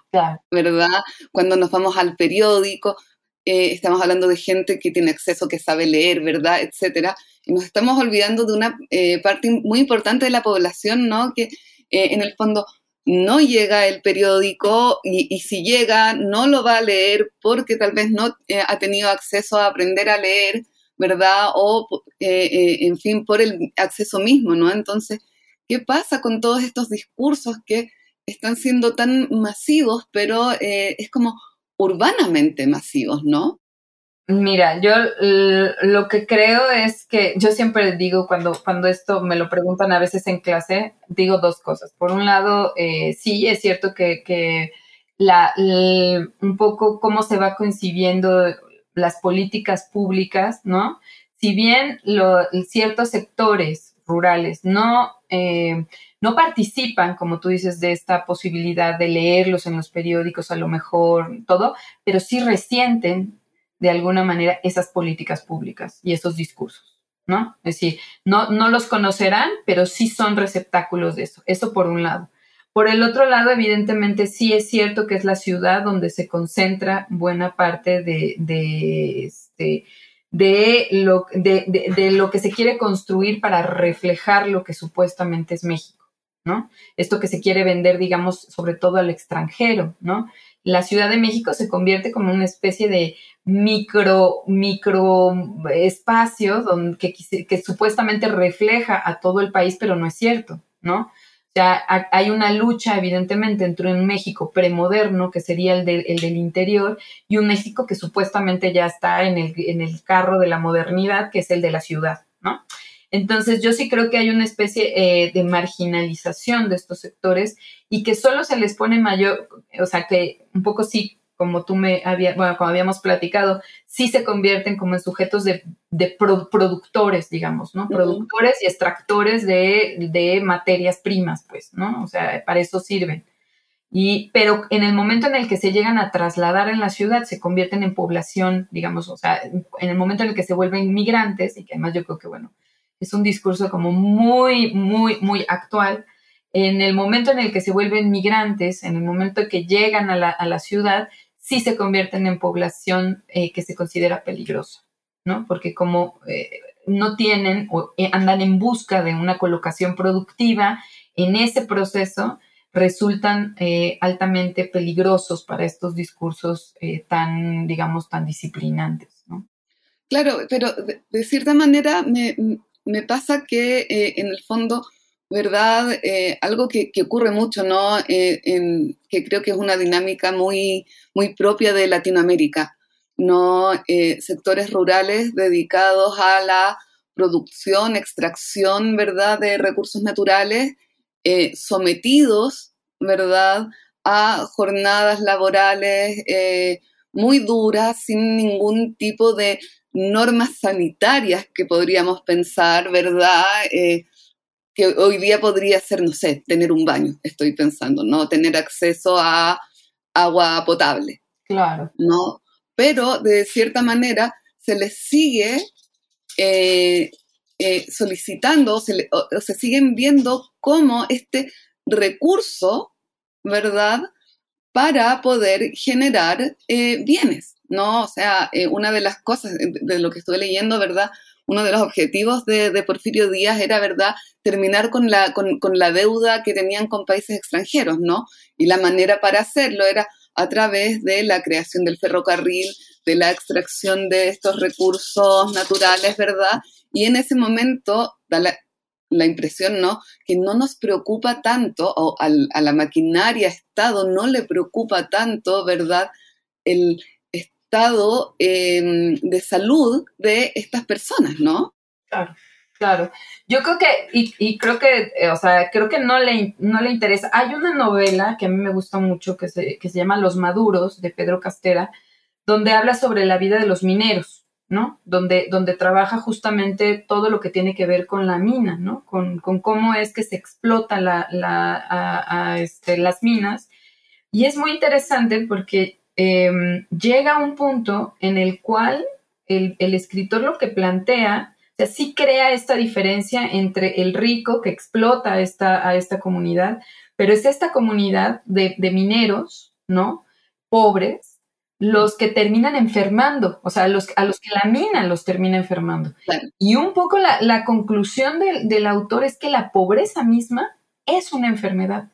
¿verdad? Cuando nos vamos al periódico, eh, estamos hablando de gente que tiene acceso, que sabe leer, ¿verdad? Etcétera. Y nos estamos olvidando de una parte muy importante de la población, ¿no? Que en el fondo no llega el periódico y, si llega no lo va a leer porque tal vez no eh, ha tenido acceso a aprender a leer, ¿verdad? O, eh, eh, en fin, por el acceso mismo, ¿no? Entonces, ¿qué pasa con todos estos discursos que están siendo tan masivos, pero es como urbanamente masivos, ¿no? Mira, yo lo que creo es que yo siempre digo cuando, cuando esto me lo preguntan a veces en clase, digo dos cosas. Por un lado, eh, sí, es cierto que, la, un poco cómo se va concibiendo las políticas públicas, ¿no? Si bien ciertos sectores rurales no, eh, no participan, como tú dices, de esta posibilidad de leerlos en los periódicos, a lo mejor todo, pero sí resienten de alguna manera esas políticas públicas y esos discursos, ¿no? Es decir, no, no los conocerán, pero sí son receptáculos de eso. Eso por un lado. Por el otro lado, evidentemente sí es cierto que es la ciudad donde se concentra buena parte de, de, este, de, lo, de, de, lo que se quiere construir para reflejar lo que supuestamente es México, ¿no? Esto que se quiere vender, digamos, sobre todo al extranjero, ¿no? La Ciudad de México se convierte como una especie de micro, espacio que, supuestamente refleja a todo el país, pero no es cierto, ¿no? O sea, hay una lucha, evidentemente, entre un México premoderno, que sería el, el, del interior, y un México que supuestamente ya está en el, en el carro de la modernidad, que es el de la ciudad, ¿no? Entonces, yo sí creo que hay una especie eh, de marginalización de estos sectores y que solo se les pone mayor, o sea, que un poco sí como tú me había, bueno, como habíamos platicado, sí se convierten como en sujetos de, productores, digamos, ¿no? Productores y extractores de, materias primas, pues, ¿no? O sea, para eso sirven. Y, pero en el momento en el que se llegan a trasladar en la ciudad, se convierten en población, digamos, o sea, en el momento en el que se vuelven migrantes, y que además yo creo que, bueno, es un discurso como muy, muy, muy actual. En el momento en el que se vuelven migrantes, en el momento que llegan a la, ciudad, sí se convierten en población eh, que se considera peligrosa, ¿no? Porque como eh, no tienen o eh, andan en busca de una colocación productiva en ese proceso, resultan altamente peligrosos para estos discursos tan, digamos, tan disciplinantes. ¿no? Claro, pero de, cierta manera me, me pasa que en el fondo, ¿verdad? algo que, ocurre mucho, ¿no? En, que creo que es una dinámica muy, muy propia de Latinoamérica no eh, sectores rurales dedicados a la producción, extracción, ¿verdad?, de recursos naturales, eh, sometidos, ¿verdad?, a jornadas laborales eh, muy duras, sin ningún tipo de normas sanitarias que podríamos pensar, ¿verdad? que hoy día podría ser, no sé, tener un baño, estoy pensando, ¿no? Tener acceso a agua potable. Claro. ¿No? pero de cierta manera se les sigue eh, eh, solicitando, se o, se siguen viendo como este recurso, ¿verdad?, para poder generar eh, bienes, ¿no? O sea, una de las cosas de lo que estuve leyendo, ¿verdad? Uno de los objetivos de, Porfirio Díaz era, ¿verdad?, terminar con la, con, con la deuda que tenían con países extranjeros, ¿no? Y la manera para hacerlo era a través de la creación del ferrocarril, de la extracción de estos recursos naturales, ¿verdad? Y en ese momento da la, impresión, ¿no? Que no nos preocupa tanto, o a la maquinaria Estado no le preocupa tanto, ¿verdad? El estado em, de salud de estas personas, ¿no? Claro. Claro, yo creo que, y, creo que, eh, o sea, creo que no le, no le interesa. Hay una novela que a mí me gusta mucho que se, que se llama Los Maduros, de Pedro Castera, donde habla sobre la vida de los mineros, ¿no? Donde, donde trabaja justamente todo lo que tiene que ver con la mina, ¿no? Con, cómo es que se explota la, la, este, las minas. Y es muy interesante porque em, llega un punto en el cual el, el escritor lo que plantea o sea, sí crea esta diferencia entre el rico que explota a esta, a esta comunidad, pero es esta comunidad de, mineros, ¿no? Pobres, los que terminan enfermando, o sea, los, a los que la mina los termina enfermando. Y un poco la, conclusión del autor es que la pobreza misma es una enfermedad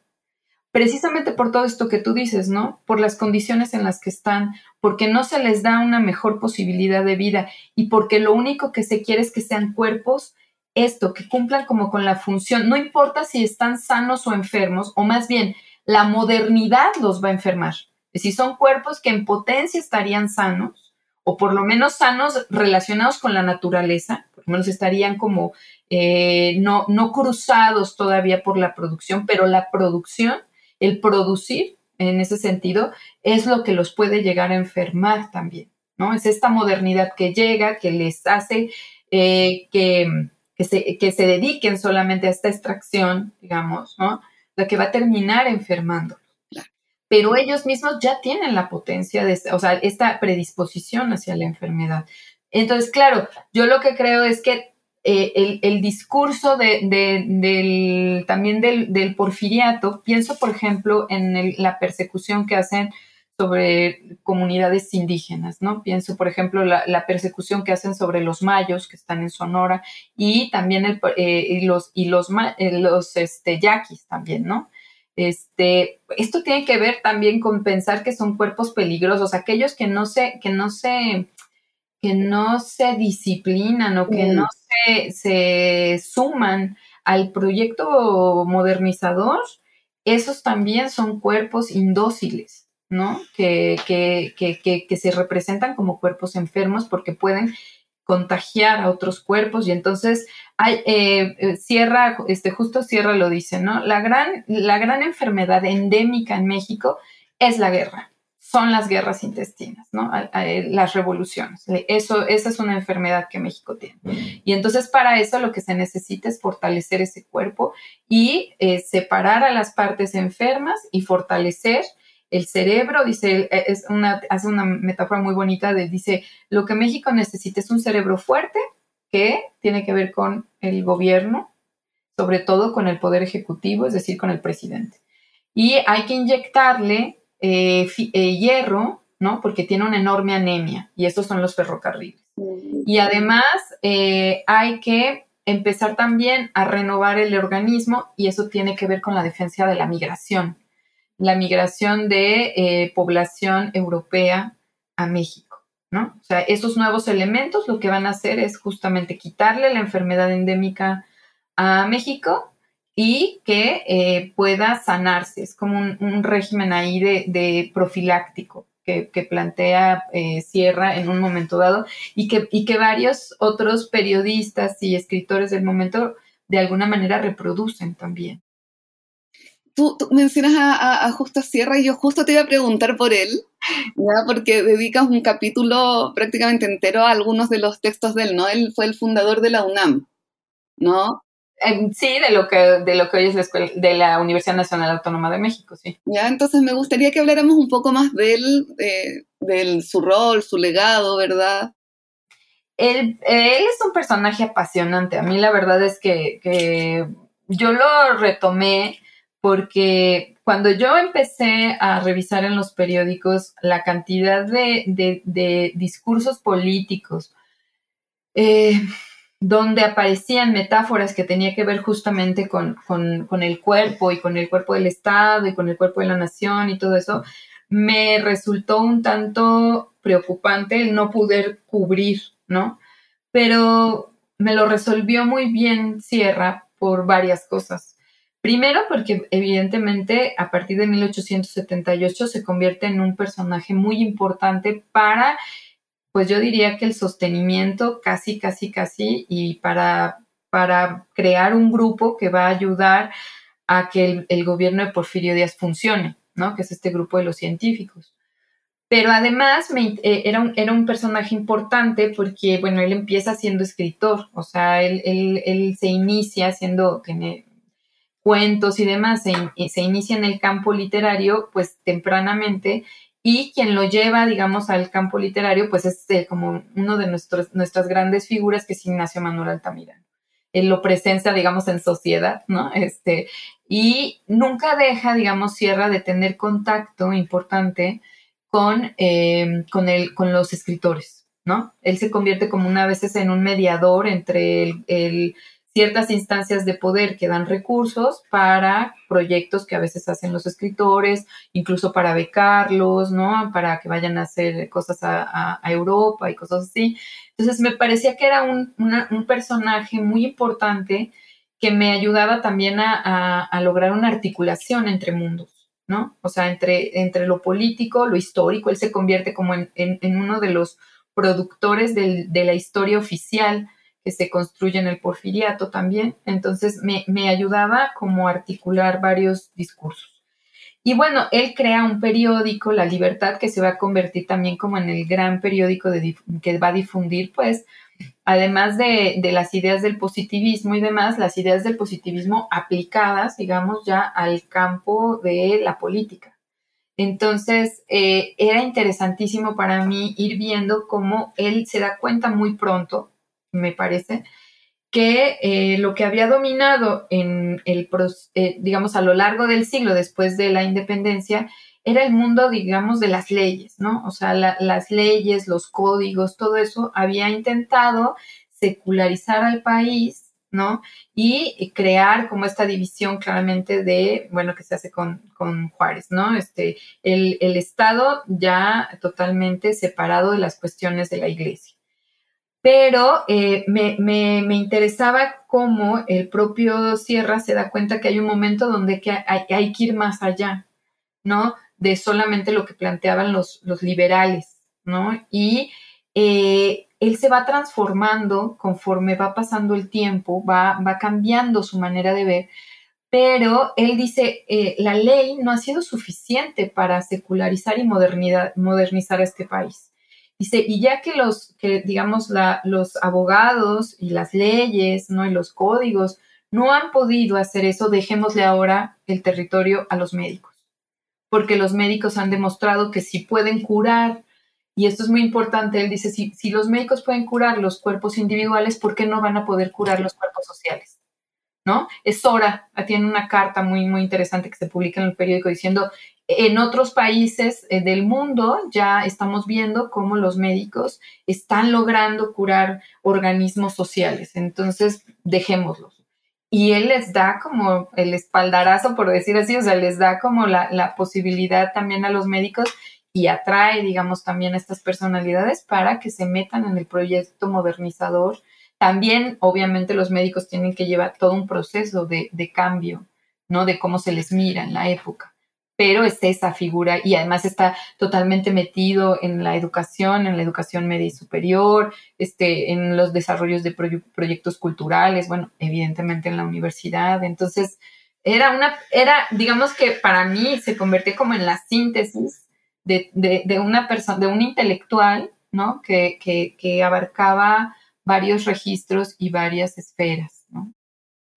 precisamente por todo esto que tú dices, ¿no? Por las condiciones en las que están, porque no se les da una mejor posibilidad de vida y porque lo único que se quiere es que sean cuerpos, esto, que cumplan como con la función, no importa si están sanos o enfermos, o más bien, la modernidad los va a enfermar. Si son cuerpos que en potencia estarían sanos, o por lo menos sanos relacionados con la naturaleza, por lo menos estarían como eh, no, no cruzados todavía por la producción, pero la producción el producir en ese sentido es lo que los puede llegar a enfermar también, ¿no? Es esta modernidad que llega, que les hace eh, que, se, que se dediquen solamente a esta extracción, digamos, ¿no? La que va a terminar enfermando. Pero ellos mismos ya tienen la potencia de, o sea, esta predisposición hacia la enfermedad. Entonces, claro, yo lo que creo es que eh, el, discurso del, también del, porfiriato, pienso por ejemplo en la persecución que hacen sobre comunidades indígenas, ¿no? Pienso, por ejemplo, la, persecución que hacen sobre los mayos que están en Sonora y también el, eh, los, y los, eh, los este, yaquis también, ¿no? Este, esto tiene que ver también con pensar que son cuerpos peligrosos, aquellos que no se, que no se, que no se disciplinan o que no se, suman al proyecto modernizador, esos también son cuerpos indóciles, ¿no? Que, que, que, que, se representan como cuerpos enfermos porque pueden contagiar a otros cuerpos y entonces hay, eh, eh, Sierra, este, justo Sierra lo dice, ¿no? La gran, la gran enfermedad endémica en México es la guerra son las guerras intestinas, ¿no? las revoluciones. Eso, esa es una enfermedad que México tiene. Y entonces para eso lo que se necesita es fortalecer ese cuerpo y eh, separar a las partes enfermas y fortalecer el cerebro, dice, eh, es una, hace una metáfora muy bonita de, dice, lo que México necesita es un cerebro fuerte que tiene que ver con el gobierno, sobre todo con el poder ejecutivo, es decir, con el presidente. Y hay que inyectarle eh, eh, hierro, ¿no? Porque tiene una enorme anemia y estos son los ferrocarriles. Y además eh, hay que empezar también a renovar el organismo y eso tiene que ver con la defensa de la migración, la migración de población europea a México, ¿no? O sea, esos nuevos elementos lo que van a hacer es justamente quitarle la enfermedad endémica a México y que eh, pueda sanarse. Es como un, régimen ahí de, profiláctico que, plantea eh, Sierra en un momento dado y que, y que varios otros periodistas y escritores del momento de alguna manera reproducen también. Tú, mencionas a, Justo Sierra y yo justo te iba a preguntar por él, porque dedicas un capítulo prácticamente entero a algunos de los textos de él, ¿no? Él fue el fundador de la UNAM, ¿no? Sí, de lo que, de lo que hoy es la escuela, de la Universidad Nacional Autónoma de México, sí. Ya, entonces me gustaría que habláramos un poco más de él, de, su rol, su legado, ¿verdad? Él, es un personaje apasionante. A mí la verdad es que, yo lo retomé porque cuando yo empecé a revisar en los periódicos la cantidad de, discursos políticos, eh, donde aparecían metáforas que tenía que ver justamente con, el cuerpo y con el cuerpo del Estado y con el cuerpo de la nación y todo eso, me resultó un tanto preocupante el no poder cubrir, ¿no? Pero me lo resolvió muy bien Sierra por varias cosas. Primero porque evidentemente a partir de 1878 se convierte en un personaje muy importante para pues yo diría que el sostenimiento casi, casi, casi, y para, para crear un grupo que va a ayudar a que el, gobierno de Porfirio Díaz funcione, ¿no? Que es este grupo de los científicos. Pero además eh, era, un, era un personaje importante porque, bueno, él empieza siendo escritor, o sea, él, él, se inicia haciendo cuentos y demás, se, se inicia en el campo literario, pues tempranamente, y quien lo lleva, digamos, al campo literario, pues es eh, como uno de nuestros, nuestras grandes figuras, que es Ignacio Manuel Altamirano. Él lo presencia, digamos, en sociedad, ¿no? Este, y nunca deja, digamos, Sierra de tener contacto importante con, eh, con, el, con los escritores, ¿no? Él se convierte como una vez en un mediador entre el ciertas instancias de poder que dan recursos para proyectos que a veces hacen los escritores, incluso para becarlos, ¿no? Para que vayan a hacer cosas a, Europa y cosas así. Entonces me parecía que era un, personaje muy importante que me ayudaba también a, lograr una articulación entre mundos, ¿no? O sea, entre, lo político, lo histórico, él se convierte como en, uno de los productores de la historia oficial se construye en el porfiriato también. Entonces me, ayudaba como articular varios discursos. Y bueno, él crea un periódico, La Libertad, que se va a convertir también como en el gran periódico que va a difundir, pues, además de, las ideas del positivismo y demás, las ideas del positivismo aplicadas, digamos, ya al campo de la política. Entonces, eh, era interesantísimo para mí ir viendo cómo él se da cuenta muy pronto me parece, que eh, lo que había dominado en el, eh, digamos, a lo largo del siglo después de la independencia era el mundo, digamos, de las leyes, ¿no? O sea, las leyes, los códigos, todo eso había intentado secularizar al país, ¿no? Y crear como esta división claramente de, bueno, que se hace con, con Juárez, ¿no? Este, el, el Estado ya totalmente separado de las cuestiones de la iglesia pero eh, me, interesaba cómo el propio Sierra se da cuenta que hay un momento donde hay, que ir más allá, ¿no? De solamente lo que planteaban los, liberales, ¿no? Y eh, él se va transformando conforme va pasando el tiempo, va, va cambiando su manera de ver, pero él dice, eh, la ley no ha sido suficiente para secularizar y modernizar este país Dice, y ya que los, que digamos, los abogados y las leyes, ¿no? Y los códigos no han podido hacer eso, dejémosle ahora el territorio a los médicos. Porque los médicos han demostrado que si pueden curar y esto es muy importante, él dice, si, si los médicos pueden curar los cuerpos individuales, ¿por qué no van a poder curar los cuerpos sociales? ¿No? Es hora, tiene una carta muy, muy interesante que se publica en el periódico diciendo, en otros países eh, del mundo ya estamos viendo cómo los médicos están logrando curar organismos sociales, entonces dejémoslos. Y él les da como el espaldarazo, por decir así, o sea, les da como la, la posibilidad también a los médicos y atrae, digamos, también a estas personalidades para que se metan en el proyecto modernizador. También, obviamente, los médicos tienen que llevar todo un proceso de, cambio, ¿no? De cómo se les mira en la época. Pero es esa figura y además está totalmente metido en la educación, en la educación media y superior, este, en los desarrollos de proyectos culturales, bueno, evidentemente en la universidad. Entonces, era una, era, digamos que para mí se convirtió como en la síntesis de, una persona, de un intelectual, ¿no? Que, que, abarcaba varios registros y varias esferas.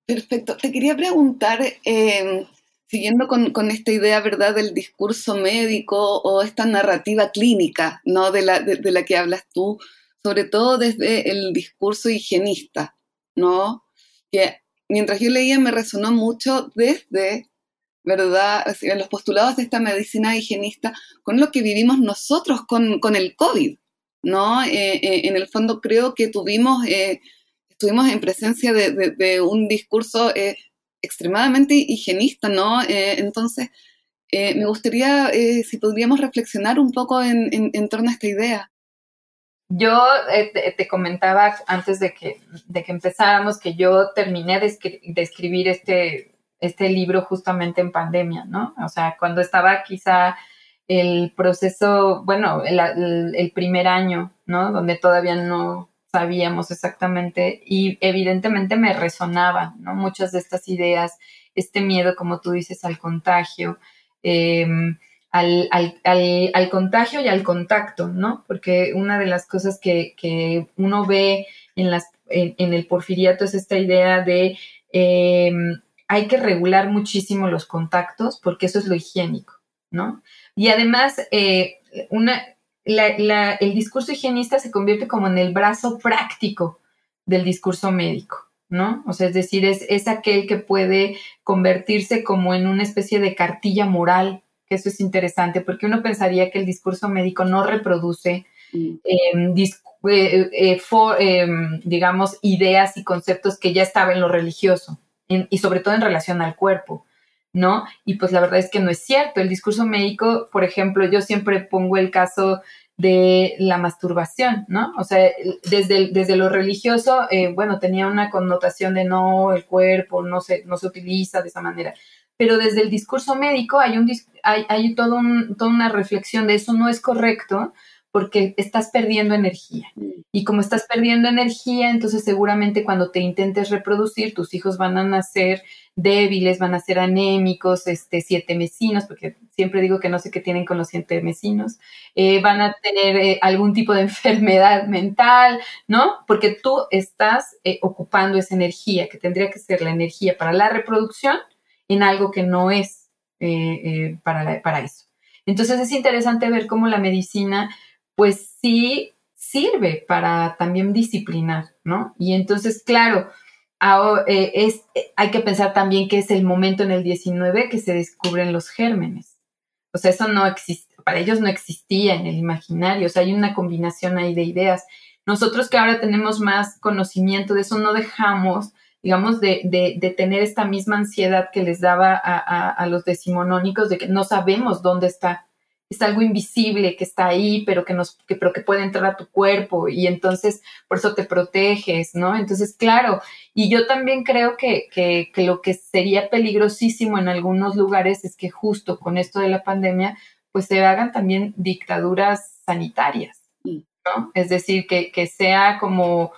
Perfecto. Te quería preguntar, em, siguiendo con, esta idea, ¿verdad?, del discurso médico o esta narrativa clínica, ¿no?, de la, de la que hablas tú, sobre todo desde el discurso higienista, ¿no? Que mientras yo leía me resonó mucho desde ¿verdad? los postulados de esta medicina higienista con lo que vivimos nosotros con, con el COVID, ¿no? Eh, eh, en el fondo creo que tuvimos, eh, estuvimos en presencia de, de, un discurso extremadamente higienista, ¿no? entonces, me gustaría si podríamos reflexionar un poco en, en, torno a esta idea. Yo te, te, comentaba antes de que, empezáramos que yo terminé de, escribir este, este libro justamente en pandemia, ¿no? O sea, cuando estaba quizá el proceso, bueno, el, primer año, ¿no? Donde todavía no sabíamos exactamente y evidentemente me resonaba, ¿no? Muchas de estas ideas, este miedo, como tú dices, al contagio, em, al, contagio y al contacto, ¿no? Porque una de las cosas que, uno ve en, las, en, el porfiriato es esta idea de em, hay que regular muchísimo los contactos porque eso es lo higiénico, ¿no? Y además, eh, una, el discurso higienista se convierte como en el brazo práctico del discurso médico, ¿no? O sea, es decir, es, es aquel que puede convertirse como en una especie de cartilla moral, que eso es interesante, porque uno pensaría que el discurso médico no reproduce, mm. em, eh, eh, em, digamos, ideas y conceptos que ya estaban en lo religioso, y sobre todo en relación al cuerpo, ¿no? Y pues la verdad es que no es cierto. El discurso médico, por ejemplo, yo siempre pongo el caso de la masturbación, ¿no? O sea, desde, desde lo religioso, eh, bueno, tenía una connotación de no, el cuerpo no se, no se utiliza de esa manera. Pero desde el discurso médico hay, un, hay, hay todo toda una reflexión de eso no es correcto, porque estás perdiendo energía. Mm. Y como estás perdiendo energía, entonces seguramente cuando te intentes reproducir, tus hijos van a nacer débiles, van a ser anémicos, este, siete mesinos, porque siempre digo que no sé qué tienen con los siete mesinos, eh, van a tener eh, algún tipo de enfermedad mental, ¿no? Porque tú estás eh, ocupando esa energía, que tendría que ser la energía para la reproducción, en algo que no es para, para eso. Entonces es interesante ver cómo la medicina pues sí sirve para también disciplinar, ¿no? Y entonces, claro, eh, es, hay que pensar también que es el momento en el 19 que se descubren los gérmenes. O sea, eso no existe, para ellos no existía en el imaginario, o sea, hay una combinación ahí de ideas. Nosotros que ahora tenemos más conocimiento de eso, no dejamos, digamos, de, de, tener esta misma ansiedad que les daba a, a los decimonónicos de que no sabemos dónde está es algo invisible que está ahí, pero que nos, que, pero que puede entrar a tu cuerpo y entonces por eso te proteges, ¿no? Entonces, claro, y yo también creo que, que, que lo que sería peligrosísimo en algunos lugares es que justo con esto de la pandemia, pues se hagan también dictaduras sanitarias, ¿no? Es decir, que, que sea como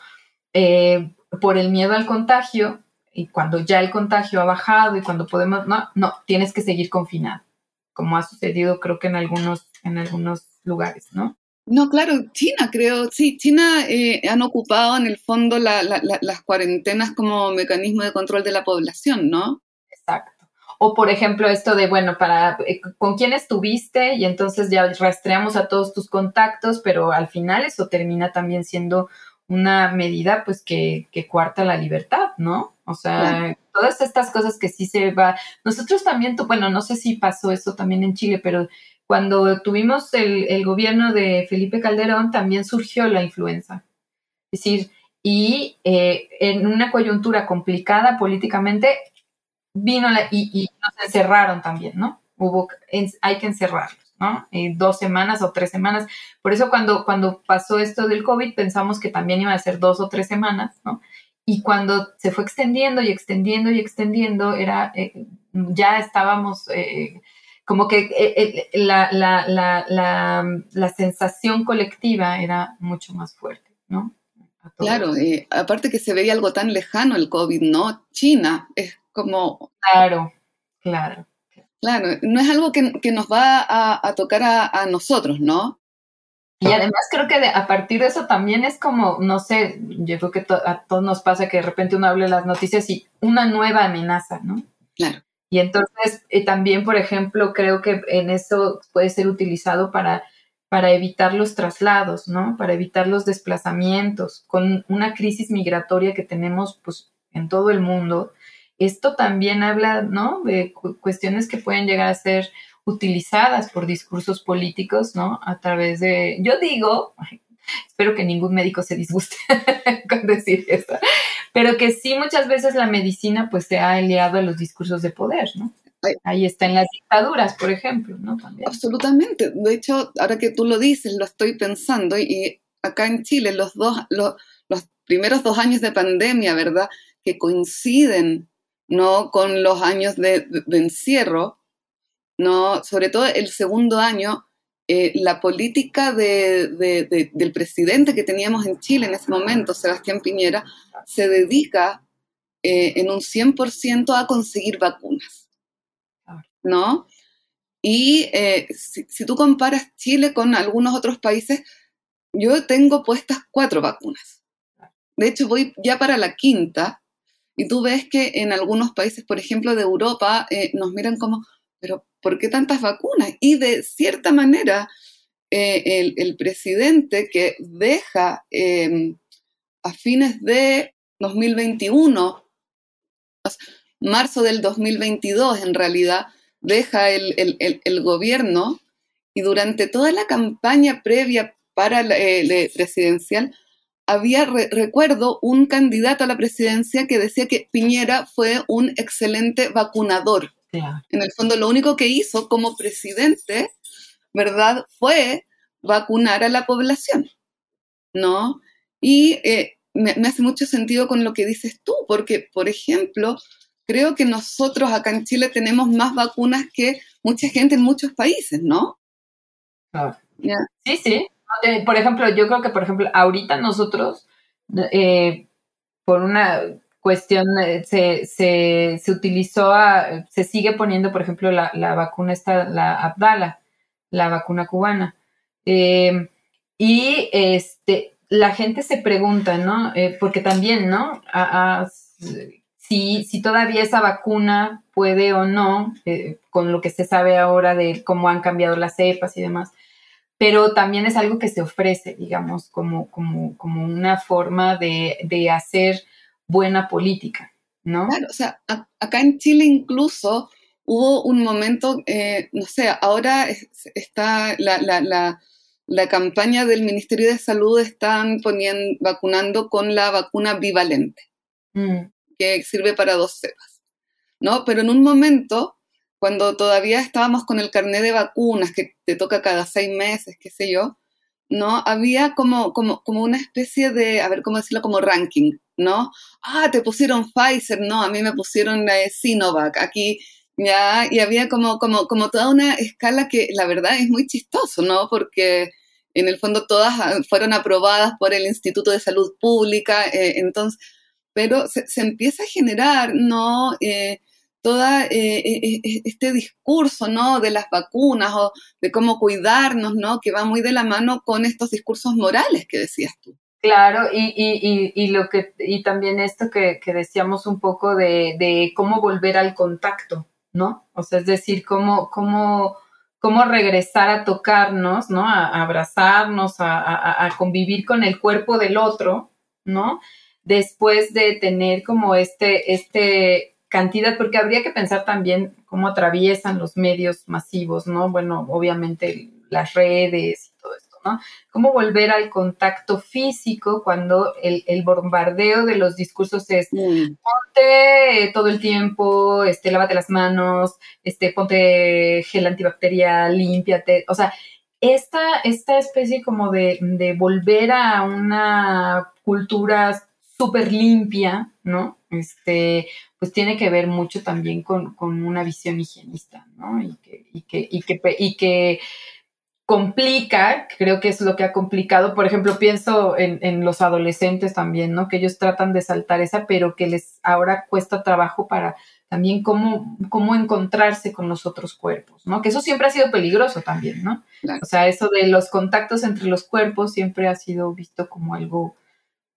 eh, por el miedo al contagio y cuando ya el contagio ha bajado y cuando podemos, no, no, tienes que seguir confinado como ha sucedido creo que en algunos, en algunos lugares, ¿no? No, claro, China creo, sí, China eh, han ocupado en el fondo las cuarentenas como mecanismo de control de la población, ¿no? Exacto. O, por ejemplo, esto de, bueno, para eh, con quién estuviste y entonces ya rastreamos a todos tus contactos, pero al final eso termina también siendo una medida pues que, que cuarta la libertad, ¿no? O sea, todas estas cosas que sí se va. Nosotros también, bueno, no sé si pasó eso también en Chile, pero cuando tuvimos el, el gobierno de Felipe Calderón también surgió la influenza. Es decir, y eh, en una coyuntura complicada políticamente vino la, y, y, nos encerraron también, ¿no? Hubo, hay que encerrarlos, ¿no? dos semanas o tres semanas. Por eso cuando, cuando pasó esto del COVID pensamos que también iba a ser dos o tres semanas, ¿no? Y cuando se fue extendiendo y extendiendo y extendiendo, era, eh, ya estábamos, eh, como que la, la, la, la sensación colectiva era mucho más fuerte, ¿no? Claro, y aparte que se veía algo tan lejano el COVID, ¿no? China, es como... Claro, claro. Claro, no es algo que, que nos va a, a tocar a, a, nosotros, ¿no? Y además creo que de, a partir de eso también es como, no sé, yo creo que to, a todos nos pasa que de repente uno habla las noticias y una nueva amenaza, ¿no? Claro. Y entonces eh, también, por ejemplo, creo que en eso puede ser utilizado para para evitar los traslados, ¿no? Para evitar los desplazamientos, con una crisis migratoria que tenemos pues en todo el mundo. Esto también habla, ¿no? De cu cuestiones que pueden llegar a ser utilizadas por discursos políticos, ¿no? A través de, yo digo, espero que ningún médico se disguste con decir esto, pero que sí muchas veces la medicina pues se ha aliado a los discursos de poder, ¿no? Ahí está en las dictaduras, por ejemplo, ¿no? También. Absolutamente. De hecho, ahora que tú lo dices, lo estoy pensando y acá en Chile los dos, los, los primeros dos años de pandemia, ¿verdad? Que coinciden, ¿no? Con los años de, encierro, ¿no? Sobre todo el segundo año, eh, la política de, de, del presidente que teníamos en Chile en ese momento, Sebastián Piñera, se dedica eh, en un 100% a conseguir vacunas. ¿no? Y eh, si, tú comparas Chile con algunos otros países, yo tengo puestas cuatro vacunas. De hecho, voy ya para la quinta y tú ves que en algunos países, por ejemplo, de Europa, eh, nos miran como, pero ¿por qué tantas vacunas? Y de cierta manera, eh, el, presidente que deja eh, a fines de 2021, marzo del 2022 en realidad, deja el, el, el, gobierno y durante toda la campaña previa para la eh, presidencial había, re, recuerdo, un candidato a la presidencia que decía que Piñera fue un excelente vacunador. Yeah. En el fondo, lo único que hizo como presidente, ¿verdad?, fue vacunar a la población, ¿no? Y eh, me, me, hace mucho sentido con lo que dices tú, porque, por ejemplo, creo que nosotros acá en Chile tenemos más vacunas que mucha gente en muchos países, ¿no? Ah. Yeah. Sí, sí. Por ejemplo, yo creo que, por ejemplo, ahorita nosotros, eh, por una cuestión, eh, se, se, se, utilizó, se sigue poniendo, por ejemplo, la, la, vacuna esta, la Abdala, la vacuna cubana. Eh, y este, la gente se pregunta, ¿no? Eh, porque también, ¿no? A, si, si todavía esa vacuna puede o no, eh, con lo que se sabe ahora de cómo han cambiado las cepas y demás, pero también es algo que se ofrece, digamos, como, como, como una forma de, de hacer buena política, ¿no? Claro, o sea, a, acá en Chile incluso hubo un momento, eh, no sé, ahora está la, la, la, la, campaña del Ministerio de Salud, están poniendo, vacunando con la vacuna bivalente. Mm que sirve para dos cepas, ¿no? Pero en un momento, cuando todavía estábamos con el carnet de vacunas, que te toca cada seis meses, qué sé yo, ¿no? Había como, como, como una especie de, a ver cómo decirlo, como ranking, ¿no? Ah, te pusieron Pfizer, no, a mí me pusieron eh, Sinovac, aquí ya, y había como, como, como toda una escala que la verdad es muy chistoso, ¿no? Porque en el fondo todas ah, fueron aprobadas por el Instituto de Salud Pública, eh, entonces pero se, se empieza a generar, ¿no? Eh, todo eh, eh, eh, este discurso, ¿no? De las vacunas o de cómo cuidarnos, ¿no? Que va muy de la mano con estos discursos morales que decías tú. Claro, y, y, y, lo que, y también esto que, que decíamos un poco de, de, cómo volver al contacto, ¿no? O sea, es decir, cómo, cómo, cómo regresar a tocarnos, ¿no? A, abrazarnos, a, convivir con el cuerpo del otro, ¿no? Después de tener como este, este cantidad, porque habría que pensar también cómo atraviesan los medios masivos, ¿no? Bueno, obviamente las redes y todo esto, ¿no? Cómo volver al contacto físico cuando el, bombardeo de los discursos es mm. ponte todo el tiempo, este, lávate las manos, este, ponte gel antibacterial, límpiate, o sea, esta, esta especie como de, de volver a una cultura súper limpia, ¿no? Este, pues tiene que ver mucho también con, con una visión higienista, ¿no? Y que, y que, y que, y que complica, creo que es lo que ha complicado, por ejemplo, pienso en, los adolescentes también, ¿no? Que ellos tratan de saltar esa, pero que les ahora cuesta trabajo para también cómo, cómo encontrarse con los otros cuerpos, ¿no? Que eso siempre ha sido peligroso también, ¿no? O sea, eso de los contactos entre los cuerpos siempre ha sido visto como algo,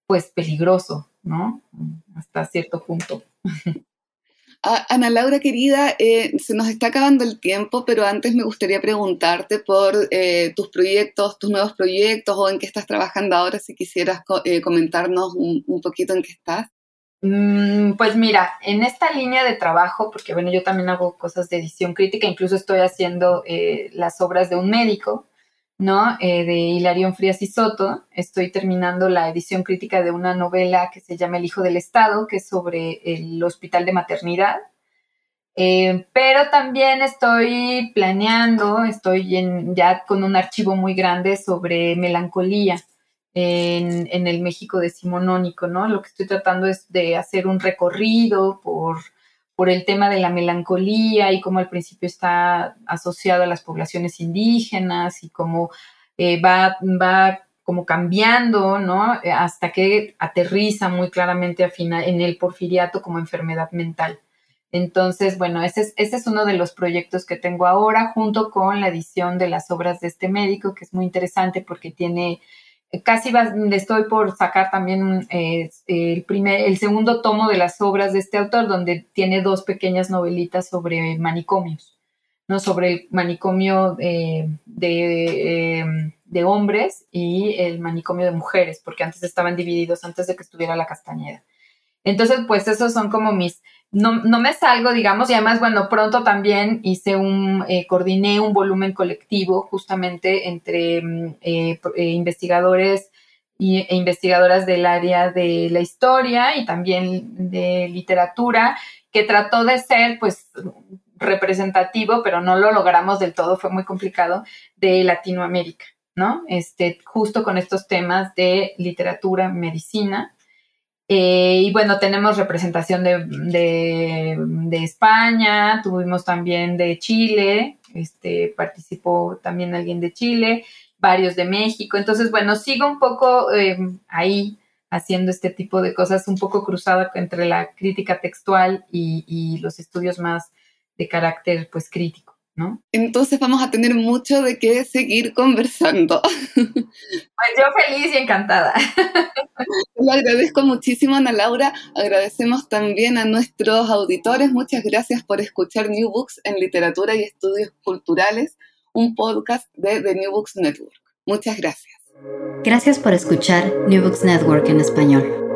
pues, peligroso, ¿no? Hasta cierto punto. Ana Laura querida, eh, se nos está acabando el tiempo, pero antes me gustaría preguntarte por eh, tus proyectos, tus nuevos proyectos o en qué estás trabajando ahora, si quisieras eh, comentarnos un, poquito en qué estás. Mm, pues mira, en esta línea de trabajo, porque bueno, yo también hago cosas de edición crítica, incluso estoy haciendo las obras de un médico, ¿no? de Hilarión Frías y Soto. Estoy terminando la edición crítica de una novela que se llama El Hijo del Estado, que es sobre el hospital de maternidad. Eh, pero también estoy planeando, estoy ya con un archivo muy grande sobre melancolía en, en, el México decimonónico, ¿no? Lo que estoy tratando es de hacer un recorrido por por el tema de la melancolía y cómo al principio está asociado a las poblaciones indígenas y cómo eh, va, va como cambiando, ¿no? Hasta que aterriza muy claramente en el porfiriato como enfermedad mental. Entonces, bueno, ese es, ese es uno de los proyectos que tengo ahora, junto con la edición de las obras de este médico, que es muy interesante porque tiene casi estoy por sacar también eh, el, primer, el segundo tomo de las obras de este autor, donde tiene dos pequeñas novelitas sobre manicomios, ¿no? Sobre el manicomio eh, de, em, de, hombres y el manicomio de mujeres, porque antes estaban divididos antes de que estuviera la Castañeda. Entonces, pues esos son como mis, no, no, me salgo, digamos, y además, bueno, pronto también hice un, eh, coordiné un volumen colectivo justamente entre mm, eh, eh, investigadores y, e investigadoras del área de la historia y también de literatura, que trató de ser, pues, representativo, pero no lo logramos del todo, fue muy complicado, de Latinoamérica, ¿no? Este, justo con estos temas de literatura, medicina, eh, y bueno, tenemos representación de, España, tuvimos también de Chile, este, participó también alguien de Chile, varios de México. Entonces, bueno, sigo un poco em, ahí haciendo este tipo de cosas, un poco cruzada entre la crítica textual y, y los estudios más de carácter pues crítico. ¿No? Entonces vamos a tener mucho de qué seguir conversando. Pues yo feliz y encantada. Le agradezco muchísimo, Ana Laura. Agradecemos también a nuestros auditores. Muchas gracias por escuchar New Books en Literatura y Estudios Culturales, un podcast de The New Books Network. Muchas gracias. Gracias por escuchar New Books Network en español.